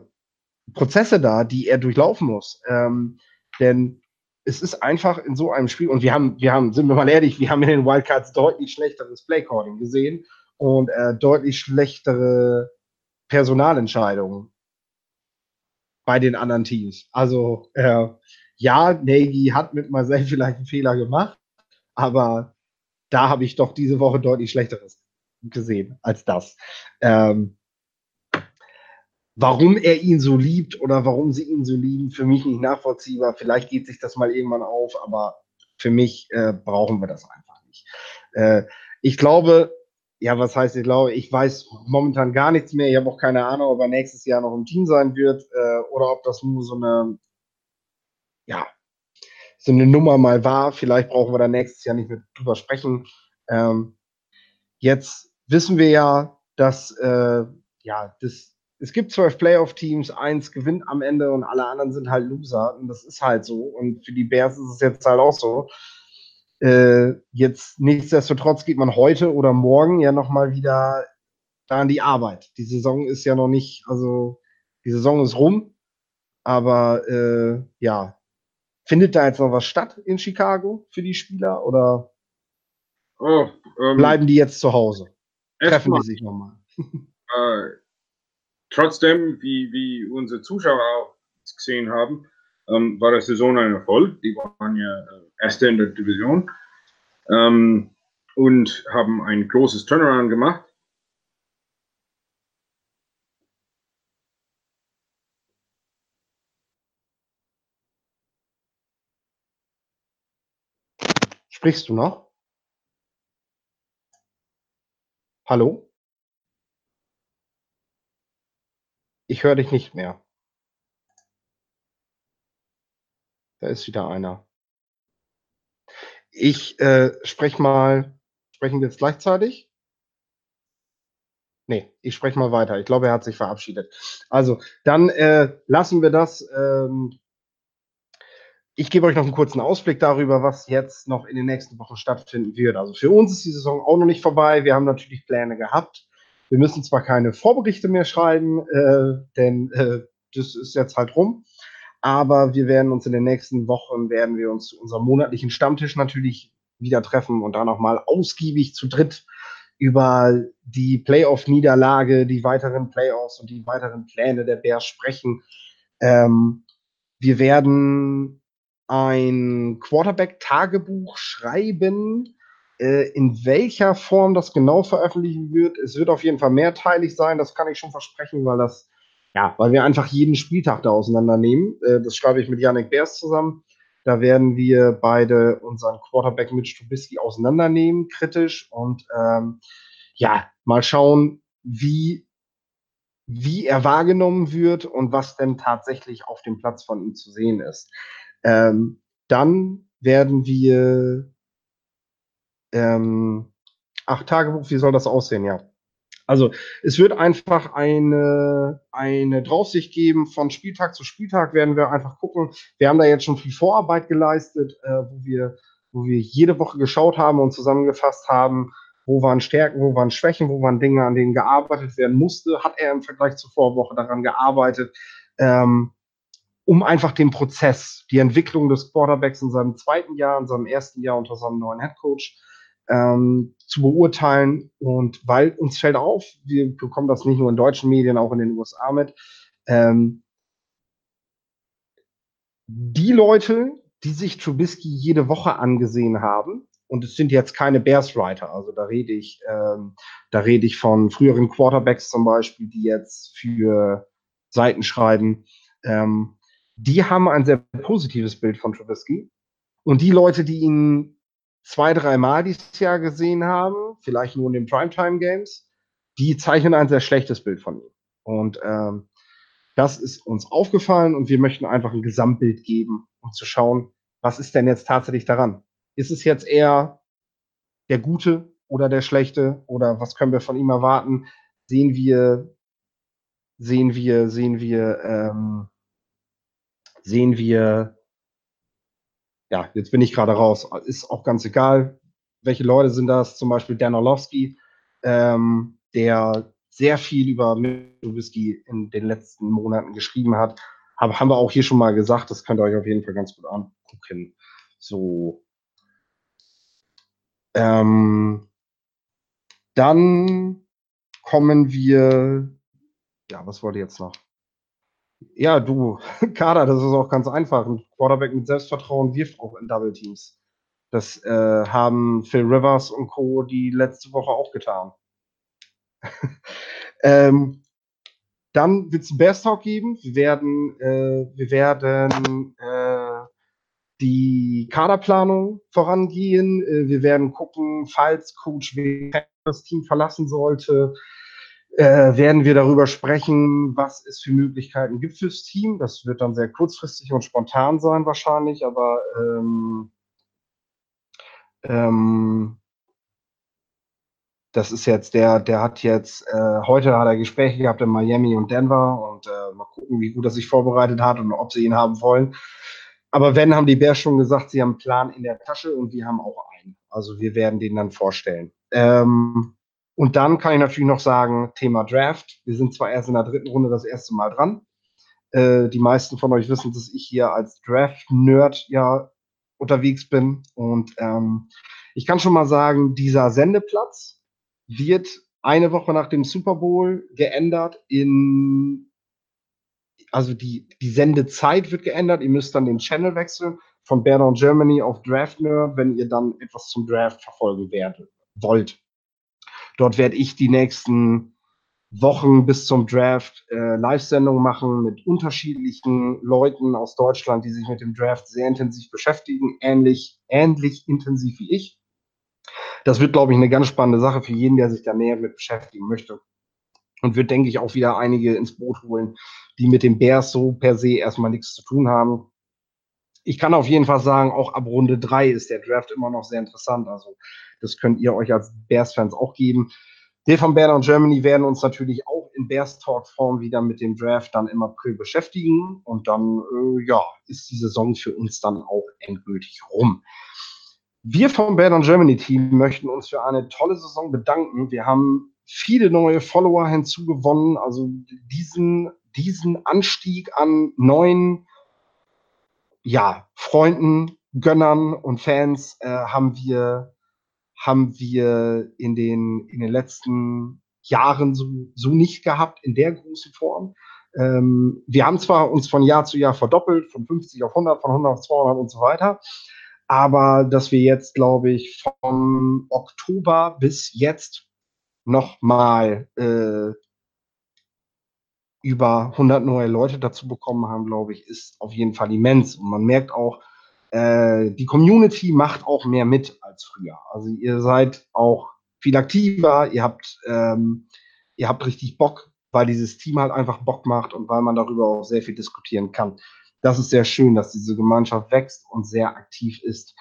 Prozesse da, die er durchlaufen muss. Ähm, denn es ist einfach in so einem Spiel, und wir haben, wir haben, sind wir mal ehrlich, wir haben in den Wildcards deutlich schlechteres Playcalling gesehen und äh, deutlich schlechtere Personalentscheidungen bei den anderen Teams. Also äh, ja, Nagy hat mit Marcel vielleicht einen Fehler gemacht, aber da habe ich doch diese Woche deutlich schlechteres gesehen als das. Ähm, Warum er ihn so liebt oder warum sie ihn so lieben, für mich nicht nachvollziehbar. Vielleicht geht sich das mal irgendwann auf, aber für mich äh, brauchen wir das einfach nicht. Äh, ich glaube, ja, was heißt, ich glaube, ich weiß momentan gar nichts mehr. Ich habe auch keine Ahnung, ob er nächstes Jahr noch im Team sein wird äh, oder ob das nur so eine, ja, so eine Nummer mal war. Vielleicht brauchen wir da nächstes Jahr nicht mehr drüber sprechen. Ähm, jetzt wissen wir ja, dass äh, ja, das es gibt zwölf Playoff-Teams, eins gewinnt am Ende und alle anderen sind halt Loser. Und das ist halt so. Und für die Bears ist es jetzt halt auch so. Äh, jetzt nichtsdestotrotz geht man heute oder morgen ja nochmal wieder da an die Arbeit. Die Saison ist ja noch nicht, also die Saison ist rum, aber äh, ja, findet da jetzt noch was statt in Chicago für die Spieler oder oh, ähm, bleiben die jetzt zu Hause? Treffen die sich nochmal? Äh, trotzdem, wie, wie unsere Zuschauer auch gesehen haben, ähm, war der Saison ein Erfolg. Die waren ja äh, Erste in der Division ähm, und haben ein großes Turnaround gemacht. Sprichst du noch? Hallo? Ich höre dich nicht mehr. Da ist wieder einer. Ich äh, spreche mal. Sprechen wir jetzt gleichzeitig? Nee, ich spreche mal weiter. Ich glaube, er hat sich verabschiedet. Also, dann äh, lassen wir das. Ähm, ich gebe euch noch einen kurzen Ausblick darüber, was jetzt noch in den nächsten Wochen stattfinden wird. Also für uns ist die Saison auch noch nicht vorbei. Wir haben natürlich Pläne gehabt. Wir müssen zwar keine Vorberichte mehr schreiben, äh, denn äh, das ist jetzt halt rum. Aber wir werden uns in den nächsten Wochen, werden wir uns zu unserem monatlichen Stammtisch natürlich wieder treffen und da nochmal ausgiebig zu dritt über die Playoff-Niederlage, die weiteren Playoffs und die weiteren Pläne der Bears sprechen. Ähm, wir werden ein Quarterback-Tagebuch schreiben, äh, in welcher Form das genau veröffentlichen wird. Es wird auf jeden Fall mehrteilig sein, das kann ich schon versprechen, weil das, ja, weil wir einfach jeden Spieltag da auseinandernehmen. Äh, das schreibe ich mit Yannick Beers zusammen. Da werden wir beide unseren Quarterback mit Stubisky auseinandernehmen, kritisch und ähm, ja, mal schauen, wie, wie er wahrgenommen wird und was denn tatsächlich auf dem Platz von ihm zu sehen ist. Ähm, dann werden wir ähm, ach, Tagebuch, wie soll das aussehen, ja. Also es wird einfach eine, eine Draufsicht geben von Spieltag zu Spieltag, werden wir einfach gucken. Wir haben da jetzt schon viel Vorarbeit geleistet, äh, wo, wir, wo wir jede Woche geschaut haben und zusammengefasst haben, wo waren Stärken, wo waren Schwächen, wo waren Dinge, an denen gearbeitet werden musste. Hat er im Vergleich zur Vorwoche daran gearbeitet, ähm, um einfach den Prozess, die Entwicklung des Quarterbacks in seinem zweiten Jahr, in seinem ersten Jahr unter seinem neuen Headcoach ähm, zu beurteilen. Und weil uns fällt auf, wir bekommen das nicht nur in deutschen Medien, auch in den USA mit, ähm, die Leute, die sich Trubisky jede Woche angesehen haben, und es sind jetzt keine Bears-Writer, also da rede ich, ähm, da rede ich von früheren Quarterbacks zum Beispiel, die jetzt für Seiten schreiben, ähm, die haben ein sehr positives Bild von Trubisky. Und die Leute, die ihn zwei, dreimal dieses Jahr gesehen haben, vielleicht nur in den Primetime-Games, die zeichnen ein sehr schlechtes Bild von ihm. Und ähm, das ist uns aufgefallen und wir möchten einfach ein Gesamtbild geben, um zu schauen, was ist denn jetzt tatsächlich daran? Ist es jetzt eher der Gute oder der Schlechte oder was können wir von ihm erwarten? Sehen wir, sehen wir, sehen wir, ähm, sehen wir ja, jetzt bin ich gerade raus. Ist auch ganz egal, welche Leute sind das. Zum Beispiel Dan Orlovsky, ähm, der sehr viel über Whisky in den letzten Monaten geschrieben hat. Hab, haben wir auch hier schon mal gesagt, das könnt ihr euch auf jeden Fall ganz gut angucken. So. Ähm, dann kommen wir, ja, was wollte jetzt noch? Ja, du, Kader, das ist auch ganz einfach. Ein Quarterback mit Selbstvertrauen wirft auch in Double Teams. Das äh, haben Phil Rivers und Co. die letzte Woche auch getan. ähm, dann wird es einen Bears Talk geben. Wir werden, äh, wir werden äh, die Kaderplanung vorangehen. Äh, wir werden gucken, falls Coach W das Team verlassen sollte, äh, werden wir darüber sprechen, was es für Möglichkeiten gibt fürs Team. Das wird dann sehr kurzfristig und spontan sein wahrscheinlich, aber ähm, ähm, das ist jetzt der, der hat jetzt, äh, heute hat er Gespräche gehabt in Miami und Denver und äh, mal gucken, wie gut er sich vorbereitet hat und ob sie ihn haben wollen. Aber wenn, haben die Bears schon gesagt, sie haben einen Plan in der Tasche und wir haben auch einen. Also wir werden den dann vorstellen. Ähm, und dann kann ich natürlich noch sagen, Thema Draft. Wir sind zwar erst in der dritten Runde das erste Mal dran. Äh, die meisten von euch wissen, dass ich hier als Draft-Nerd ja unterwegs bin. Und ähm, ich kann schon mal sagen, dieser Sendeplatz wird eine Woche nach dem Super Bowl geändert in, also die, die Sendezeit wird geändert. Ihr müsst dann den Channel wechseln von Bernard Germany auf Draft Nerd, wenn ihr dann etwas zum Draft verfolgen werdet, wollt. Dort werde ich die nächsten Wochen bis zum Draft äh, Live-Sendungen machen mit unterschiedlichen Leuten aus Deutschland, die sich mit dem Draft sehr intensiv beschäftigen, ähnlich, ähnlich intensiv wie ich. Das wird, glaube ich, eine ganz spannende Sache für jeden, der sich da näher mit beschäftigen möchte. Und wird, denke ich, auch wieder einige ins Boot holen, die mit dem Bears so per se erstmal nichts zu tun haben. Ich kann auf jeden Fall sagen, auch ab Runde drei ist der Draft immer noch sehr interessant. Also das könnt ihr euch als Bears-Fans auch geben. Wir von Bear und Germany werden uns natürlich auch in Bears Talk Form wieder mit dem Draft dann im April beschäftigen und dann äh, ja ist die Saison für uns dann auch endgültig rum. Wir vom Bear und Germany Team möchten uns für eine tolle Saison bedanken. Wir haben viele neue Follower hinzugewonnen, also diesen diesen Anstieg an neuen ja, Freunden, Gönnern und Fans äh, haben wir haben wir in den, in den letzten Jahren so, so nicht gehabt in der großen Form. Ähm, wir haben zwar uns von Jahr zu Jahr verdoppelt, von 50 auf 100, von 100 auf 200 und so weiter, aber dass wir jetzt, glaube ich, vom Oktober bis jetzt nochmal äh, über 100 neue Leute dazu bekommen haben, glaube ich, ist auf jeden Fall immens. Und man merkt auch, äh, die Community macht auch mehr mit als früher. Also ihr seid auch viel aktiver, ihr habt, ähm, ihr habt richtig Bock, weil dieses Team halt einfach Bock macht und weil man darüber auch sehr viel diskutieren kann. Das ist sehr schön, dass diese Gemeinschaft wächst und sehr aktiv ist.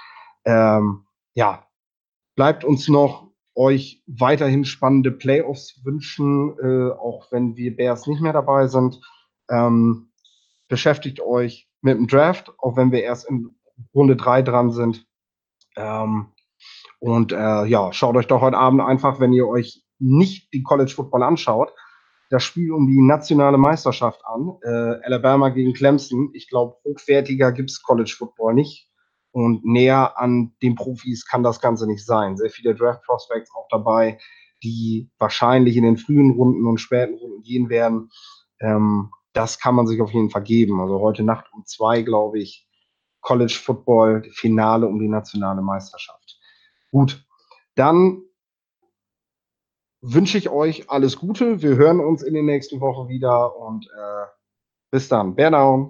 Ähm, ja, bleibt uns noch euch weiterhin spannende Playoffs wünschen, äh, auch wenn wir Bears nicht mehr dabei sind. Ähm, beschäftigt euch mit dem Draft, auch wenn wir erst in Runde 3 dran sind. Ähm, und äh, ja, schaut euch doch heute Abend einfach, wenn ihr euch nicht die College Football anschaut, das Spiel um die nationale Meisterschaft an. Äh, Alabama gegen Clemson. Ich glaube, hochwertiger gibt's College Football nicht. Und näher an den Profis kann das Ganze nicht sein. Sehr viele Draft Prospects auch dabei, die wahrscheinlich in den frühen Runden und späten Runden gehen werden. Ähm, das kann man sich auf jeden Fall geben. Also heute Nacht um zwei, glaube ich, College Football Finale um die nationale Meisterschaft. Gut, dann wünsche ich euch alles Gute. Wir hören uns in den nächsten Wochen wieder und äh, bis dann. Down.